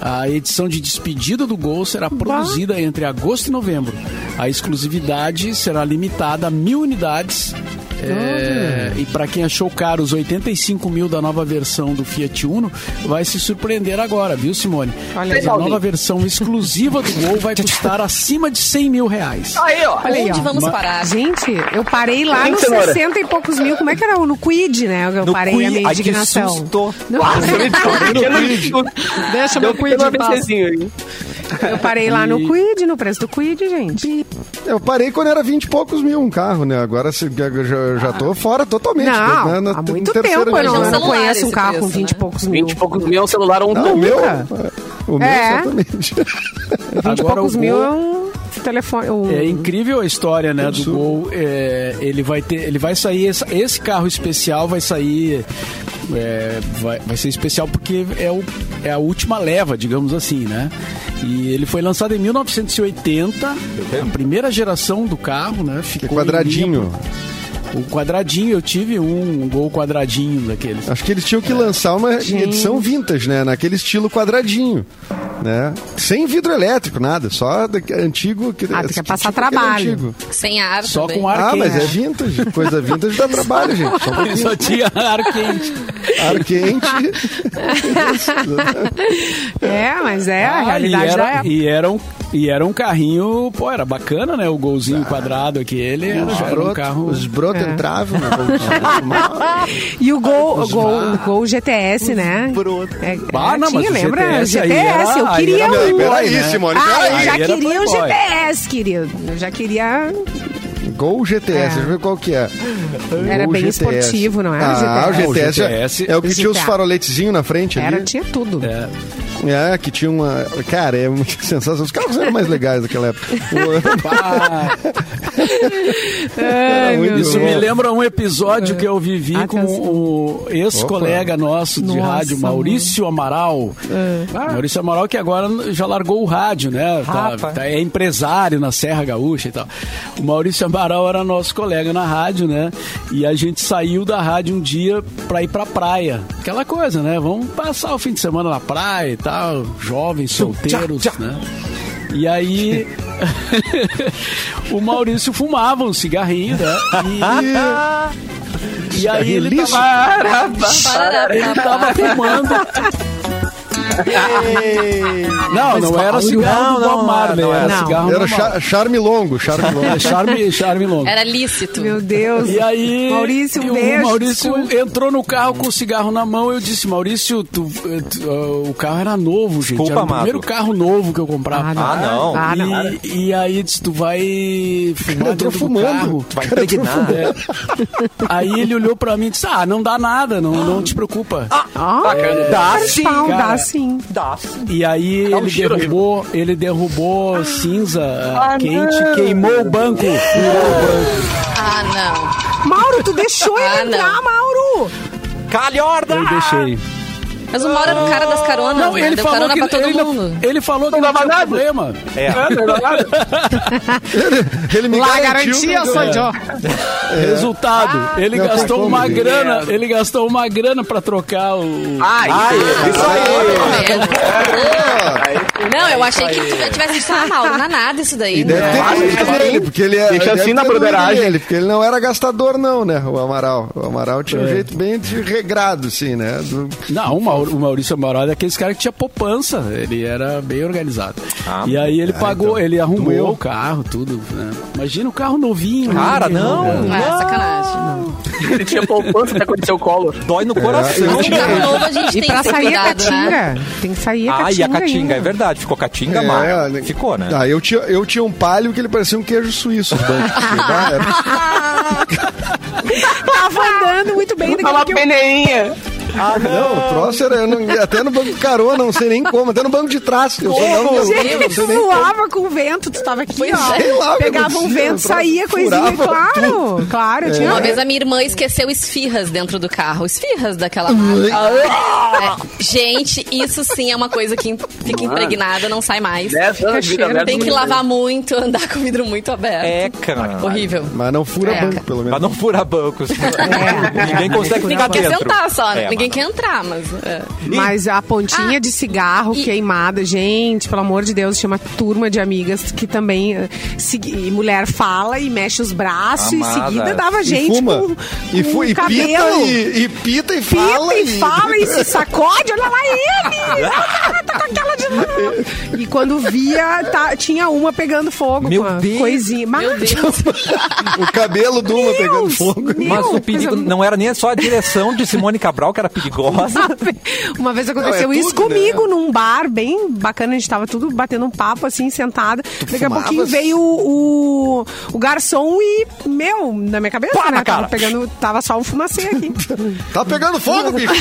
A edição de despedida do Gol será produzida entre agosto e novembro. A exclusividade será limitada a mil unidades. É, e para quem achou caro os 85 mil da nova versão do Fiat Uno, vai se surpreender agora, viu, Simone? Olha Mas aí. a nova versão exclusiva do Gol vai custar acima de 100 mil reais. Aí, ó. Olha aí, Onde ó. vamos parar? Gente, eu parei lá nos cenoura. 60 e poucos mil. Como é que era? No Quid, né? Eu No parei Quid. a minha Ai, que indignação. susto. Não, Deixa Deu meu um pequeno Quid em paz. Eu parei lá no Quid, no preço do Quid, gente. Eu parei quando era 20 e poucos mil um carro, né? Agora se- já, já tô fora totalmente. Não, né? Na- há muito tempo eu não, eu não conheço um carro com preço, 20 e né? poucos mil. 20 e poucos mil é um celular um Não, o meu. O meu, É. exatamente. 20 e poucos mil é um telefone. Um... É incrível a história, né, do Gol. É, ele vai ter, ele vai sair esse, esse carro especial vai sair, é, vai, vai ser especial porque é, o, é a última leva, digamos assim, né? E ele foi lançado em 1980, a primeira geração do carro, né? Ficou quadradinho. O quadradinho, eu tive um, um Gol quadradinho daqueles. Acho que eles tinham que lançar uma edição vintage, né? Naquele estilo quadradinho. Né? Sem vidro elétrico, nada. Só da- antigo. Que, Ah, tu quer passar trabalho. Sem ar Só também. com ar Ah, quente. mas é vintage. Coisa vintage dá trabalho, gente. Só um. Só tinha ar quente. Ar quente. É, mas é a Ah, realidade e da era, época. e era um e era um carrinho, pô, era bacana, né? O golzinho Ah. quadrado aquele, era, já era um carro. Os brotos É. entravam. E o Gol, o Gol, o Gol GTS, né? É, Ah, é, não, mas tinha, o lembra? GTS GTS, era- eu aí queria era um. Peraí, né? Simone, Ah, peraí. eu já Aí queria o. GPS, querido. Eu já queria. Gol GTS, É. deixa eu ver qual que é. Era Gol bem GTS. esportivo, não era Ah, o GTS? GTS, O GTS. é o que tinha os faroletezinhos na frente Era, ali. tinha tudo. É. É, que tinha uma... Cara, é muito sensacional. Os carros eram mais legais naquela época. Ah, Ai, meu Isso bom. me lembra um episódio que eu vivi com Atenção. o ex-colega nosso de Nossa, rádio, Maurício Amaral. Maurício Amaral que agora já largou o rádio, né? Tá- tá- é empresário na Serra Gaúcha e tal. O Maurício Amaral era nosso colega na rádio, né? E a gente saiu da rádio um dia pra ir pra praia. Aquela coisa, né? Vamos passar o fim de semana na praia e tal, jovens, solteiros, né? E aí, o Maurício fumava um cigarrinho, né? E, e aí ele tava, ele tava fumando. Não, não era cigarro do Bob não, Marley, não era era. cigarro Era char- charme longo, charme longo. É, charme, charme longo. Era lícito. Meu Deus. E aí, Maurício, o beijo. Maurício desculpa. entrou no carro com o cigarro na mão. Eu disse, Maurício, tu- tu- uh, o carro era novo, gente. Desculpa, era o Amado. primeiro carro novo que eu comprava. Ah, não. Ah, não. E, e aí disse, tu vai fumar entrou dentro do fumando. carro. Tu vai impregnar. É. Aí ele olhou pra mim e disse, ah, não dá nada, não, não te preocupa. Ah, Dá sim, cara. dá sim. Dá sim. E aí um ele cheiro derrubou, ele derrubou cinza ah, Ah, quente, não. queimou o banco. Ah, não. Mauro, tu deixou Ah, ele entrar, Mauro. Calhorda! Eu deixei. Mas o Mauro era o cara das caronas, Não, né? ele Deu falou carona que pra todo ele, mundo. ele falou que não, dava tinha nada. problema. É. Ele me La garantiu garantia sou É. eu. Resultado, ele não tem gastou como, uma grana, ele gastou uma grana pra trocar o Ai, Isso aí! Não, eu achei que tu tivesse ah, Mauro, não é nada isso daí. E deve ter Ah, doído deixa nele, porque ele é. Deixa assim na broderagem. nele, porque ele não era gastador, não, né? O Amaral. O Amaral tinha um jeito bem de regrado, assim, né? Do- Não, Maur- o Maurício Amaral é aqueles caras que tinha poupança. Ele era bem organizado. Ah, e aí ele pagou, então, ele arrumou doeu. o carro, tudo. né? Imagina o carro novinho. Cara, né? não. É. Não é sacanagem. ele tinha poupança até quando o colo. Dói no coração. Mas carro novo a gente E tem pra que sair a cuidado, né? Caatinga. Tem que sair a Ah, Caatinga e a Catinga, ainda. é verdade. Ficou Catinga, É, ficou, né? Ah, eu tinha, eu tinha um palio que ele parecia um queijo suíço. Ah, Tava andando muito bem. daqui a Uma pouco eu- peneinha. Ah, não, o troço era. eu não- até no banco de carona, não sei nem como. Até no banco de trás. Eu só não, eu não Gente, sei tu nem como. voava com o vento, tu tava aqui, Pois ó. é. Sei lá, Pegava um vento, saía coisinha, claro. Claro, eu tinha. Uma vez a minha irmã esqueceu esfirras dentro do carro. Esfirras daquela marca. É, gente, isso sim é uma coisa que fica impregnada, não sai mais. Cheiro. Tem que lavar muito, andar com o vidro muito aberto. É, cara. Horrível. Mas não fura É. banco, pelo menos. Mas não fura bancos. Ninguém consegue Ninguém ficar quer dentro. sentar só, né? É, Ninguém mas quer entrar, mas. é. Mas a pontinha Ah, de cigarro e- queimada, gente, pelo amor de Deus, tinha uma turma de amigas que também. eh, segui- e mulher fala e mexe os braços e em Amada. seguida dava E gente fuma. com, e, com e pita cabelo. e, e pita e Pita fala. e fala e se sacode, olha lá ele! Tá com aquela de novo. E quando via, tá- tinha uma pegando fogo Meu com Deus. coisinha. Mas, Meu Deus. O cabelo de uma pegando fogo. Mas o perigo não era nem só a direção de Simone Cabral, que era perigosa. Uma vez aconteceu Não, é isso tudo, comigo né? num bar bem bacana, a gente tava tudo batendo um papo assim, sentada. Daqui a fumavas? pouquinho veio o, o, o garçom e, meu, na minha cabeça, Pá né? Tava pegando, tava só um fumacê aqui. Tá pegando fogo, bicho.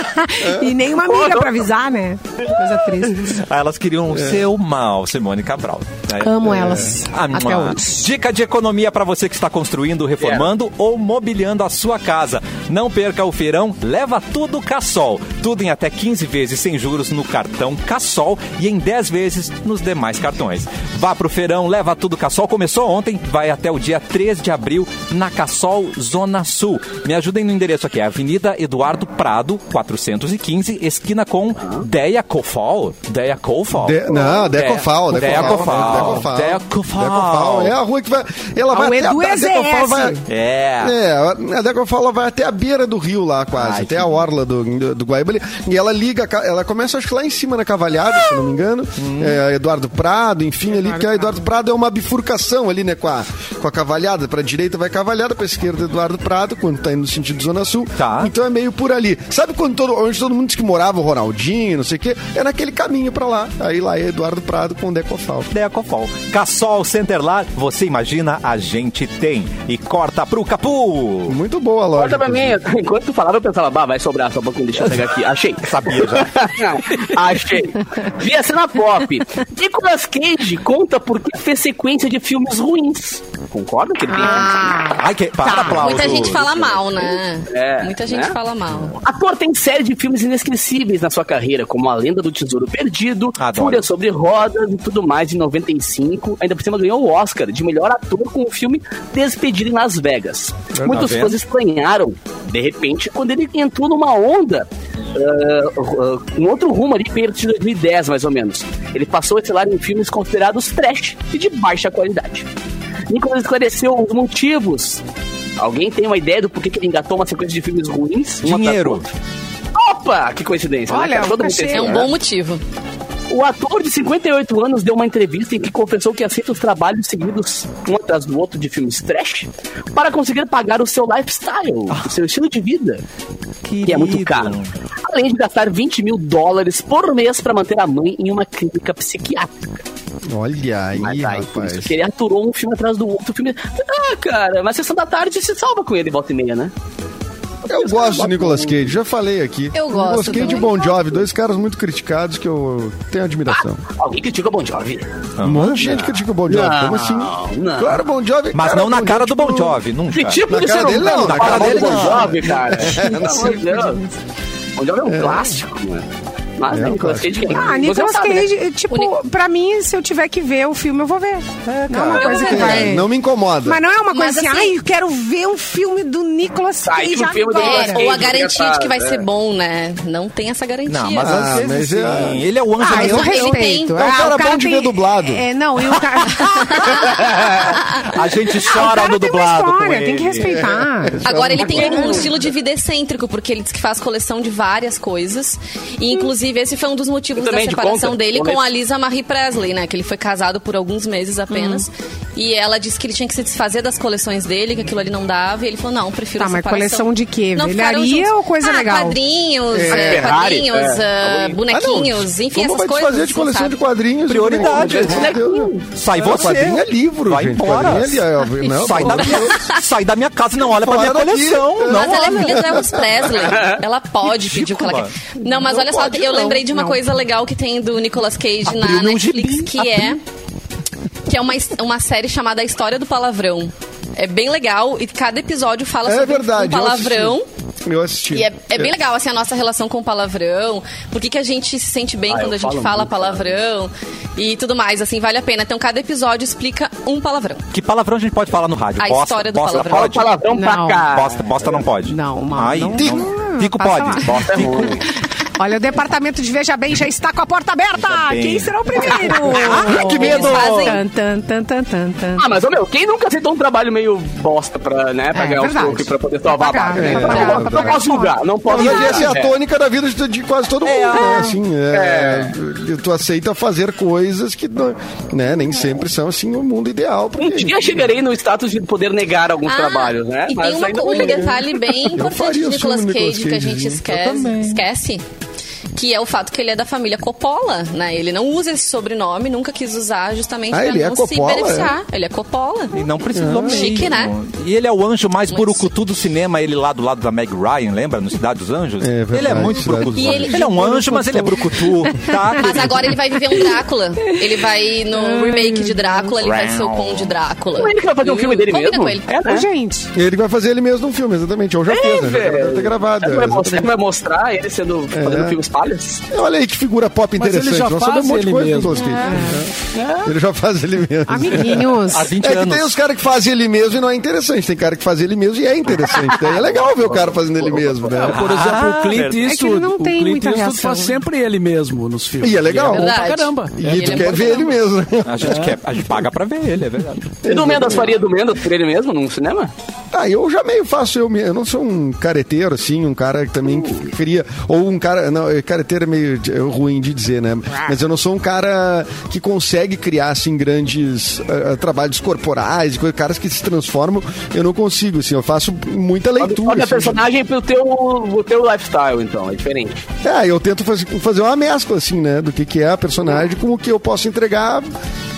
e nem uma amiga pra avisar, né? Coisa triste. Ah, Elas queriam o seu mal, Simone Cabral. É. Amo elas. Ah, até hoje. Dica de economia para você que está construindo, reformando ou mobiliando a sua casa. Não perca o feirão, leva tudo Cassol. Tudo em até 15 vezes sem juros no cartão Cassol e em 10 vezes nos demais cartões. Vá pro feirão, leva tudo Cassol. Começou ontem, vai até o dia 3 de abril na Cassol Zona Sul. Me ajudem no endereço aqui, é Avenida Eduardo Prado, 415, esquina com Deia Cofal. Deia Cofal. De- não, Deia Cofal. Decofal. Deia Decofal. É a rua que vai. Ela vai o até Edu a, a Decofal vai. É. É, a Decofal vai até a beira do rio lá, quase. Ai, até a orla do, do, Guaíba ali, e ela liga, ela começa acho que lá em cima na cavalhada, se não me engano, é, Eduardo Prado, enfim, ali, que a Eduardo Prado é uma bifurcação ali, né, com a, com a cavalhada, pra direita vai cavalhada, pra esquerda Eduardo Prado, quando tá indo no sentido Zona Sul, Tá. então é meio por ali. Sabe quando todo, onde todo mundo diz que morava o Ronaldinho, não sei o quê, é naquele caminho pra lá, aí lá é Eduardo Prado com Decofal. Decofol. Cassol Centerlar, você imagina, a gente tem. E corta pro Capu. Muito boa loja. Corta pra mim. Enquanto tu falava, eu pensava, bah, vai sobrar só um pouquinho, deixa eu pegar aqui. Achei. Sabia já. Achei. Vi a cena pop. Nicolas Cage conta por que fez sequência de filmes ruins. Concorda que ele tem Ah, Ai, que, para, Tá. aplauso. Muita gente fala mal, né? É, Muita gente né? fala mal. Ator tem série de filmes inesquecíveis na sua carreira, como A Lenda do Tesouro Perdido, Adoro. Fúria sobre Rodas e tudo mais, em 95. Ainda por cima ganhou o Oscar de melhor ator com o filme Despedido em Las Vegas. Muitos Tá fãs estranharam, de repente, quando ele entrou numa onda, uh, uh, um outro rumo ali, perto de 2010, mais ou menos. Ele passou a estelar em filmes considerados trash e de baixa qualidade. Nicolas esclareceu os motivos. Alguém tem uma ideia do porquê que ele engatou uma sequência de filmes ruins? Um Dinheiro. Opa, que coincidência. né, Olha, cara? Todo mundo É um né? bom motivo. O ator de 58 anos deu uma entrevista em que confessou que aceita os trabalhos seguidos um atrás do outro de filmes trash para conseguir pagar o seu lifestyle, o seu estilo de vida, que é muito Querido. caro. Além de gastar 20 mil dólares por mês para manter a mãe em uma clínica psiquiátrica. Olha aí, Mas aí, rapaz. isso que ele aturou um filme atrás do outro. Filme... Ah, cara, mas sessão da tarde se salva com ele, volta e meia, né? Eu gosto do Nicolas Cage, já falei aqui. Eu gosto Nicolas Cage e. Bon Jovi, dois caras muito criticados que eu tenho admiração. Alguém critica o Bon Jovi. Um monte de gente critica o Bon Jovi. Não, Como assim? não. Claro, Bon Jovi. Mas cara, não na cara do Bon tipo, Jovi, nunca. Critica Na cara dele, não, não, na cara dele, do Bon não. Jovi, cara. Deus. Bon Jovi é um clássico, mano. Mas É né, Nicolas. Cage... Ah, Nicolas sabe, né? Cage, tipo, pra mim, se eu tiver que ver o filme, eu vou ver. não é uma cara, coisa que eu vai. É, não me incomoda. Mas não é uma coisa assim, assim- ai, eu quero ver um filme do Nicolas Sai Cage um filme do. Nicolas É, Cage. ou a garantia de que vai É. ser bom, né? Não tem essa garantia. Não, mas Ah, às vezes mas sim. é- Ele é o anjo Ah, eu respeito. É um Ah, cara bom de ver dublado. É, não, e o cara. A gente o chora cara no tem uma dublado tem que respeitar. Agora ele tem um estilo de vida excêntrico, porque ele diz que faz coleção de várias coisas. E inclusive esse foi um dos motivos da de separação conta, dele com a Lisa Marie Presley, né? Que ele foi casado por alguns meses apenas. E ela disse que ele tinha que se desfazer das coleções dele, que aquilo ali não dava. E ele falou: não, prefiro Tá, a mas separação. coleção de quê? Não Velharia ou coisa ah, legal? Quadrinhos, É. é, quadrinhos, é. ah, bonequinhos, enfim, Como essas vai coisas. desfazer de coleção sabe? de quadrinhos? Prioridade. Deus. Sai É, você. Quadrinho é livro, Vai gente. embora. É é, não, sai, da minha, de sai da minha casa e não olha pra minha coleção. Não Mas ela é olha. filha do Elvis Presley. Ela pode pedir o que ela quer. Não, mas Não olha só, eu não. Lembrei de uma Não. coisa legal que tem do Nicolas Cage Abriu na Netflix, gibi, que é que é uma, uma série chamada A História do Palavrão. É bem legal e cada episódio fala É sobre verdade. um palavrão. Eu assisti. E é, é bem legal, assim, a nossa relação com o palavrão. Por que, que a gente se sente bem Ah, quando a gente fala muito, palavrão e tudo mais, assim, vale a pena. Então, cada episódio explica um palavrão. Que palavrão a gente pode falar no rádio? A bosta, história do bosta palavrão. Fala palavrão pra Não. cá. Bosta, bosta não pode. Não, mano, Ai, não- não. Fico pode. lá. Bosta, fico. Olha, o departamento de Veja Bem já está com a porta aberta. Quem será o primeiro? Ah, que medo! Fazem- Tan, tan, tan, tan, tan, tan. Ah, mas, ô meu, quem nunca aceitou um trabalho meio bosta pra, né, pra É, ganhar verdade. e pra poder salvar a Pra vaga? é, Não, pagar, não, posso julgar, não posso Mas julgar. essa é a É. tônica da vida de, de quase todo mundo, né? Assim, é, Tu aceita fazer coisas que né, nem sempre são assim o mundo ideal. Um Porque, dia chegarei no status de poder negar alguns Ah, trabalhos, né? E Mas tem uma um detalhe bem importante de o Nicolas Cage, Nicolas que a gente esquece, esquece. Que é o fato que ele é da família Coppola, né? Ele não usa esse sobrenome, nunca quis usar justamente Ah, pra ele é não se Coppola, beneficiar. Ele é Coppola. E não precisou mesmo. Chique, né? E ele é o anjo mais Muito burucutu do cinema, ele lá do lado da Meg Ryan, lembra? No Cidade dos Anjos? É verdade, ele é muito burucutu. Anjos. Ele... é um anjo, mas ele é brucutu, tá? Mas agora ele vai viver um Drácula. Ele vai no remake de Drácula, ele vai ser o Conde Drácula. Não é ele que vai fazer um filme dele Combina mesmo? com ele. É, né? gente. Ele vai fazer ele mesmo num filme, exatamente. Ou já fez, né? Já deve ter gravado. Ele vai, é, mostrar, ele exatamente. vai mostrar ele sendo, fazendo filmes palhas? Olha aí que figura pop Mas ele interessante. já Nós sabemos faz um monte de ele coisa do mesmo. Nicolas Cage. Ele já faz ele mesmo. Amiguinhos. Há 20 É que anos. tem os caras que fazem ele mesmo e não é interessante. Tem cara que faz ele mesmo e é interessante. Daí é legal ver o cara fazendo ele mesmo, né? Por exemplo, o Clint verdade. É que Eastwood. ele não o tem Clint Eastwood faz sempre ele mesmo nos filmes. E é legal. E é pra caramba. E Ele tu é quer ver ele mesmo. A gente, quer, a gente paga pra ver ele, é verdade. E do Mendas faria do Mendas por ele mesmo num cinema? Ah, eu já meio faço, eu, me- eu não sou um careteiro, assim, um cara que também que cria, ou um cara, não, é, careteiro é meio de- é ruim de dizer, né? Mas eu não sou um cara que consegue criar, assim, grandes ah, ah, trabalhos corporais, caras que se transformam, eu não consigo, assim, eu faço muita leitura. Olha a assim, personagem pro teu, pro teu lifestyle, então, é diferente. É, eu tento faz- fazer uma mescla, assim, né? Do que, que é a personagem com o que eu posso entregar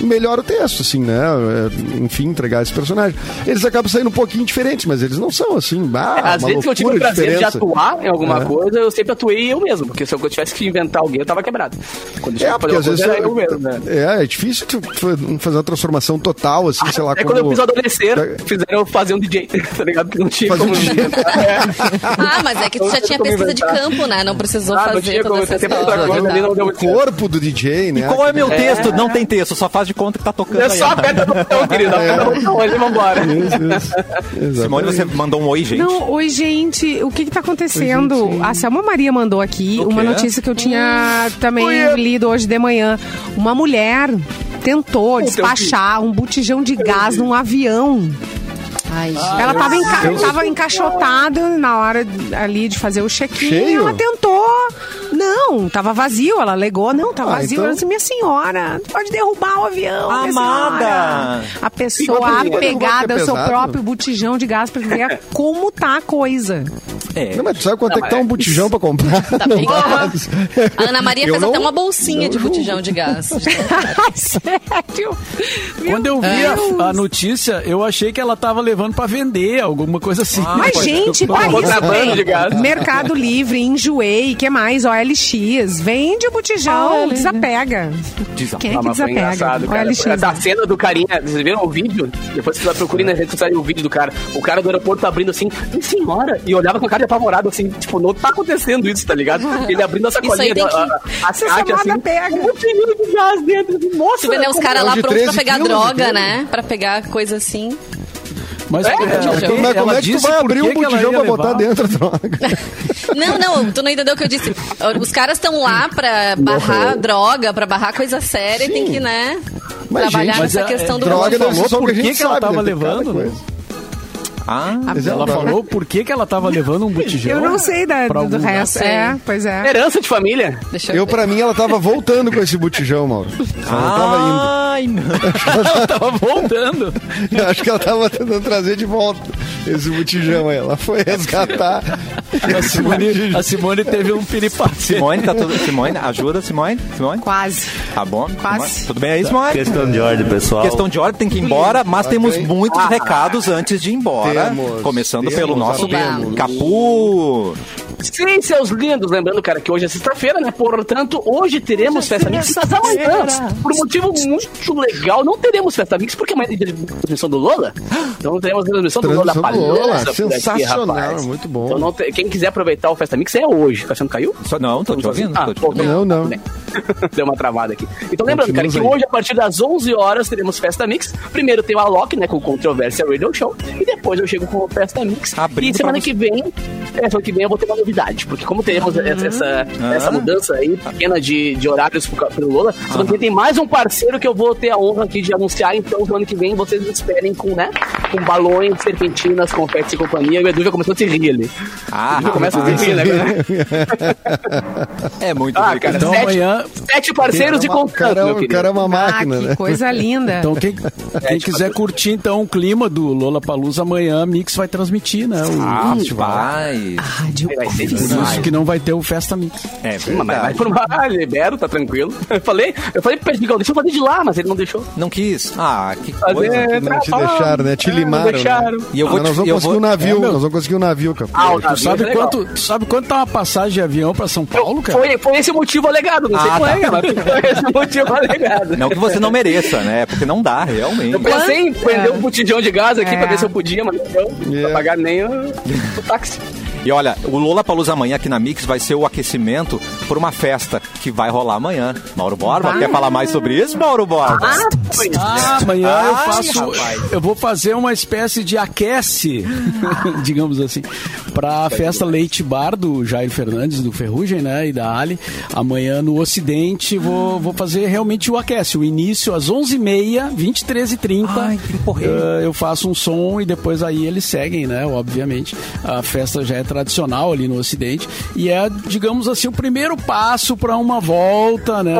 melhor o texto, assim, né? É, Enfim, entregar esse personagem. Eles acabam saindo um pouquinho diferentes, mas eles não são, assim, ah, Às uma vezes que eu tive o prazer de diferença. atuar em alguma É. coisa, eu sempre atuei eu mesmo, porque se eu tivesse que inventar alguém, eu tava quebrado. Quando eu tinha É, que porque às vezes uma eu mesmo, né? é, é difícil fazer uma transformação total, assim, sei lá, É quando eu como... fiz adolescer, Da- fizeram eu fazer um DJ, tá ligado? Porque não tinha Fazer como um DJ. É. Ah, mas é que tu já tinha Como pesquisa de campo, né? Não precisou Ah, não fazer tinha toda como, essa coisa não O corpo do DJ, né? E qual é meu É. texto? Não tem texto, só faz de conta que tá tocando É aí. só aperta no botão, querido. Aperta no botão, ali, vambora. Simone, você mandou um oi, gente. Não, oi, gente, o que que tá acontecendo? A Selma Maria mandou aqui O uma quê? notícia que eu tinha também lido hoje de manhã. Uma mulher tentou despachar um botijão de gás num avião. Ai, gente. Ela tava, enca tava encaixotada na hora ali de fazer o check-in. Ela tentou. Não, tava vazio. Ela alegou, não, tá Ah, vazio. então- Ela disse, minha senhora, pode derrubar o avião. minha Amada! senhora." A pessoa apegada ao seu próprio botijão de gás pra ver como tá a coisa. É. Não, mas tu sabe quanto é que tá um botijão pra comprar? Tá Não bem faz. A Ana Maria Eu fez não- até uma bolsinha de botijão de gás. Sério? Quando eu vi a, a notícia, eu achei que ela tava levando pra vender, alguma coisa assim. Mas, gente, pra isso. Mercado Livre, Enjoei, que mais? OLX. Vende o botijão, desapega. Desapega. Quem é Ah, que desapega? engraçado, cara. OLX. Da cena do carinha, vocês viram o vídeo? Depois vocês procurem nas redes sociais o vídeo do cara. O cara do aeroporto abrindo assim, "Minha senhora, e olhava com a cara de apavorado, assim, tipo, não tá acontecendo isso, tá ligado? Ele abrindo a sacolinha, que- a, a, a Essa caixa, assim, pega. um montinho de gás dentro, assim, nossa! Tu vê, né, os caras lá prontos pra 13 pegar droga, né? Pra pegar coisa assim. Mas, É, é. Mas como ela é que tu vai abrir um botijão pra botar dentro a droga? Não, não, tu não entendeu o que eu disse. Os caras estão lá pra barrar droga, pra barrar coisa séria e tem que, né, Mas, trabalhar gente, mas nessa é- questão do droga falou só por que que ela tava né? Cada levando. Ah, Mas Ela falou por que, que ela tava levando um botijão. Eu não sei da, pra do lugar. resto. É, pois é. Herança de família. Deixa eu, Eu, ver. pra mim, ela tava voltando com esse botijão, Mauro. Ela não tava indo. Não. Ela tava voltando. Eu acho que ela tava tentando trazer de volta esse botijão aí. Ela foi resgatar. A Simone, a Simone teve um piripaque. Simone, tá tudo. Simone, ajuda, Simone. Simone. Quase. Tá bom? Quase. Simone? Tudo bem aí, Simone? Questão de ordem, pessoal. Questão de ordem, tem que ir embora, mas temos Ok. muitos recados antes de ir embora. Temos, Começando temos, pelo nosso temos. Capu. Sim, seus lindos. Lembrando, cara, que hoje é sexta-feira, né? Portanto, hoje teremos Festa Mix, mas amanhã, por um motivo muito legal, não teremos Festa Mix, porque amanhã é dia de transmissão do Lola. Então teremos transmissão do Lola Transmissão do Lola, aqui, sensacional, rapaz. muito bom. Então, não te- quem quiser aproveitar o Festa Mix é hoje. Tá achando que caiu? Só- Não, tô te ouvindo. Ah, tô te. Não, não. Deu uma travada aqui. Então lembrando, cara, que aí. hoje, a partir das 11 horas, teremos Festa Mix. Primeiro tem o Alok, né, com o Controvérsia Radio Show. E depois eu chego com o Festa Mix. Abrindo e semana que vem, é, semana que vem eu vou ter uma novidade. Porque como teremos essa, essa, essa mudança aí, pequena de, de horários pro, pro Lola, semana que vem tem mais um parceiro que eu vou ter a honra aqui de anunciar. Então, semana que vem, vocês me esperem com, né, com balões, serpentinas, confetes e companhia. E o Edu já começou a se rir ali. Ah, Já começa a se rir, né? É muito Ah, obrigado. cara, Então sete, amanhã- sete parceiros e O cara, é meu um- cara é uma Ah, máquina, que né? coisa linda. Então quem, quem quiser curtir então o clima do Lola Palusa amanhã, a Mix vai transmitir, né? O, Ah, vai. Rádio Vai por isso que não vai ter o Festa Mix. É Sim, mas vai por lá, libero, tá tranquilo. Eu falei, eu falei pro Perdigão, deixa eu fazer de lá, mas ele não deixou. Não quis. Ah, que Fazer coisa. Não te travado. deixaram, né? Te É, limaram. Não deixaram. né? E eu vou Mas nós te- vamos eu conseguir vou- um navio, É, nós vamos conseguir um navio, cara. Ah, o Tu sabe, é quanto, sabe quanto tá uma passagem de avião pra São Paulo, cara? Foi, foi esse o motivo alegado, não sei Ah, qual tá. é, mas foi esse o motivo alegado. Não que você não mereça, né? Porque não dá, realmente. Eu pensei em prender um botijão de gás aqui É. pra ver se eu podia, mas não deu. Yeah. Pra pagar nem o, o táxi. E olha, o Lola Palusa amanhã aqui na Mix vai ser o aquecimento por uma festa que vai rolar amanhã. Mauro Borba, quer falar mais sobre isso, Mauro Borba? Ah, amanhã eu Ai, faço. rapaz. Eu vou fazer uma espécie de aquece, digamos assim, pra festa Leite Bar do Jair Fernandes, do Ferrugem, né? E da Ali. Amanhã no Ocidente vou, vou fazer realmente o aquece. O início às 11h30, 23h30. Ai, que eh, eu faço um som e depois aí eles seguem, né? Obviamente. A festa já é tradicional ali no Ocidente. E é, digamos assim, o primeiro passo pra uma volta, né?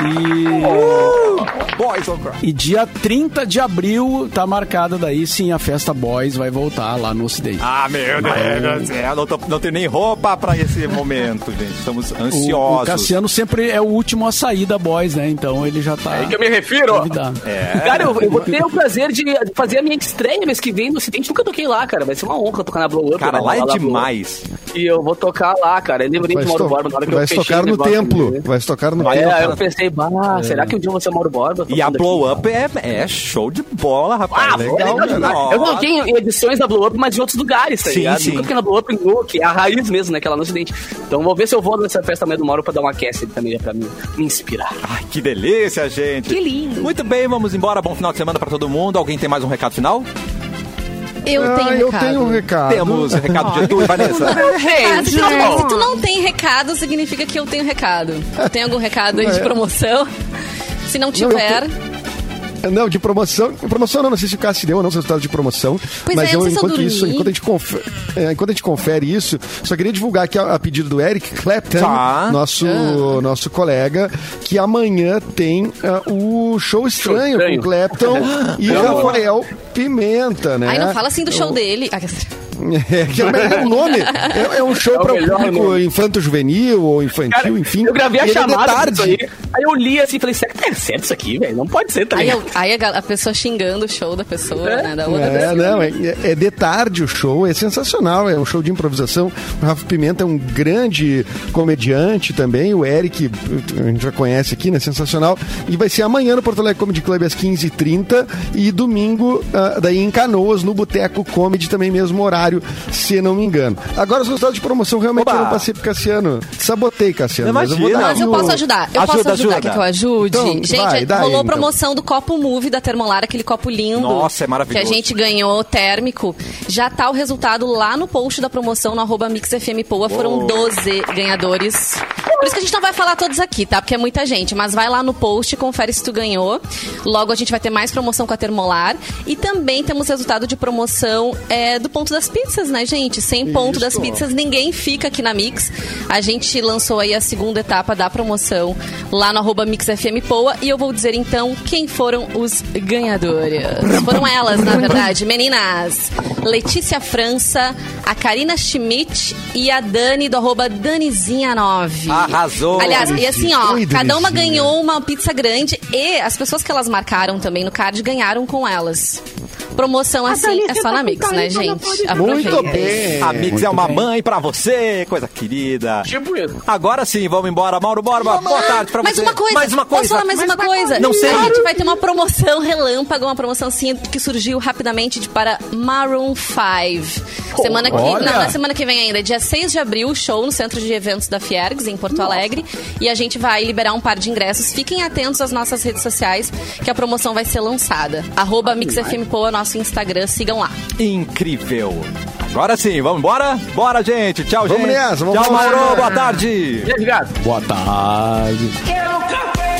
E. Boys on Cry. E dia 30 de abril tá marcada daí sim a festa Boys vai voltar lá no Ocidente. Ah, meu Deus do céu, não, tô- não tenho nem roupa pra esse momento, gente. Estamos o, o ansiosos. Cassiano sempre é o último a sair da Boys, né? Então ele já tá. É aí que eu me refiro. convidado. Cara, eu, eu vou ter o prazer de fazer a minha estreia mês que vem no Ocidente. Nunca toquei lá, cara. Vai ser uma honra tocar na Blow Up. Cara, vai lá é demais. E eu vou tocar lá, cara. Eu lembrei Vai, de Mauro Borba na hora que vai eu fechei tocar o no templo. Vai tocar no É, templo. aí eu pensei, bah, será que um dia eu vou ser Mauro Borba? E a Blow aqui? Up é, é show de bola, rapaz. Ah, legal, legal demais. Eu toquei em edições da Blow Up, mas em outros lugares, tá Sim, ligado? sim. Nunca na Blow Up em que é a raiz mesmo, né? Que é lá no Ocidente. Então vou ver se eu vou nessa festa amanhã do Mauro pra dar uma aquece também, pra me, me inspirar. Ai, que delícia, gente. Que lindo. Muito bem, vamos embora. Bom final de semana pra todo mundo. Alguém tem mais um recado final? Eu Ah, tenho eu recado. tenho um recado. Temos recado de Edu e Vanessa. Ah, se, tu, se tu não tem recado, significa que eu tenho recado. Tem algum recado aí de É. promoção? Se não eu tiver, Não, de promoção. Promoção não, não sei se o Cássio deu ou não os resultados de promoção. Pois mas é, eu não se enquanto isso, enquanto a, gente confere, é, enquanto a gente confere isso, só queria divulgar aqui a, a pedido do Eric Clapton, Tá. nosso, Ah. nosso colega, que amanhã tem ah, o show estranho, estranho. com Clapton e Rafael Pimenta, né? aí não fala assim do show Eu- dele. É, que é o melhor nome. É, é um show É para o público infanto-juvenil ou infantil, Cara, enfim. eu gravei a é de chamada disso tarde. aí. Aí eu li assim e falei, será que tá certo isso aqui, velho? Não pode ser, tá Aí, eu- aí a, a pessoa xingando o show da pessoa, né? Da outra É, pessoa. não, é, é de tarde o show, é sensacional, é um show de improvisação. O Rafa Pimenta é um grande comediante também, o Eric, a gente já conhece aqui, né? Sensacional. E vai ser amanhã no Porto Alegre Comedy Club às 15h30 e domingo, ah, daí em Canoas, no Boteco Comedy, também mesmo horário, se não me engano. Agora os resultados de promoção realmente Oba! eu não passei pro Cassiano. Sabotei, Cassiano. mas eu vou dar Mas eu posso ajudar. Eu Ajuda, posso ajudar. ajuda. Quer que eu ajude? Então, gente, vai, aí, rolou então. promoção do copo Move da Termolar, aquele copo lindo. Nossa, é maravilhoso. Que a gente ganhou térmico. Já tá o resultado lá no post da promoção no arroba MixFMPoa. Foram 12 ganhadores. Por isso que a gente não vai falar todos aqui, tá? Porque é muita gente. Mas vai lá no post, confere se tu ganhou. Logo a gente vai ter mais promoção com a Termolar. E também temos resultado de promoção é, do ponto das pizzas, né, gente? Sem ponto das pizzas, ninguém fica aqui na Mix. A gente lançou aí a segunda etapa da promoção lá no arroba MixFMPoa. E eu vou dizer então quem foram os ganhadores. Foram elas, na verdade. Meninas, Letícia França, a Karina Schmidt e a Dani do arroba Danizinha9. Arrasou. Aliás, e assim, ó, Oi, cada uma ganhou uma pizza grande e as pessoas que elas marcaram também no card ganharam com elas. Promoção assim é só na Mix, né, gente? Muito Aproveitem. bem. A Mix muito é uma bem. mãe pra você, coisa querida. Tipo isso. Agora sim, vamos embora. Mauro Borba, boa tarde pra Mais você. uma coisa. Mais uma coisa. Posso falar mais, uma coisa? Não sei. A gente vai ter uma promoção relâmpago, uma promoção assim que surgiu rapidamente de, para Maroon 5. Semana que, não, na semana que vem ainda, dia 6 de abril, show no Centro de Eventos da Fiergs, em Porto Alegre. E a gente vai liberar um par de ingressos. Fiquem atentos às nossas redes sociais, que a promoção vai ser lançada. Arroba MixFMPoa, nosso Instagram, sigam lá. Incrível. Agora sim, vamos embora? Bora, gente. Tchau, Vamos gente. nessa, vamos Tchau. Mauro. Boa tarde. Gato? Boa tarde. Quero café!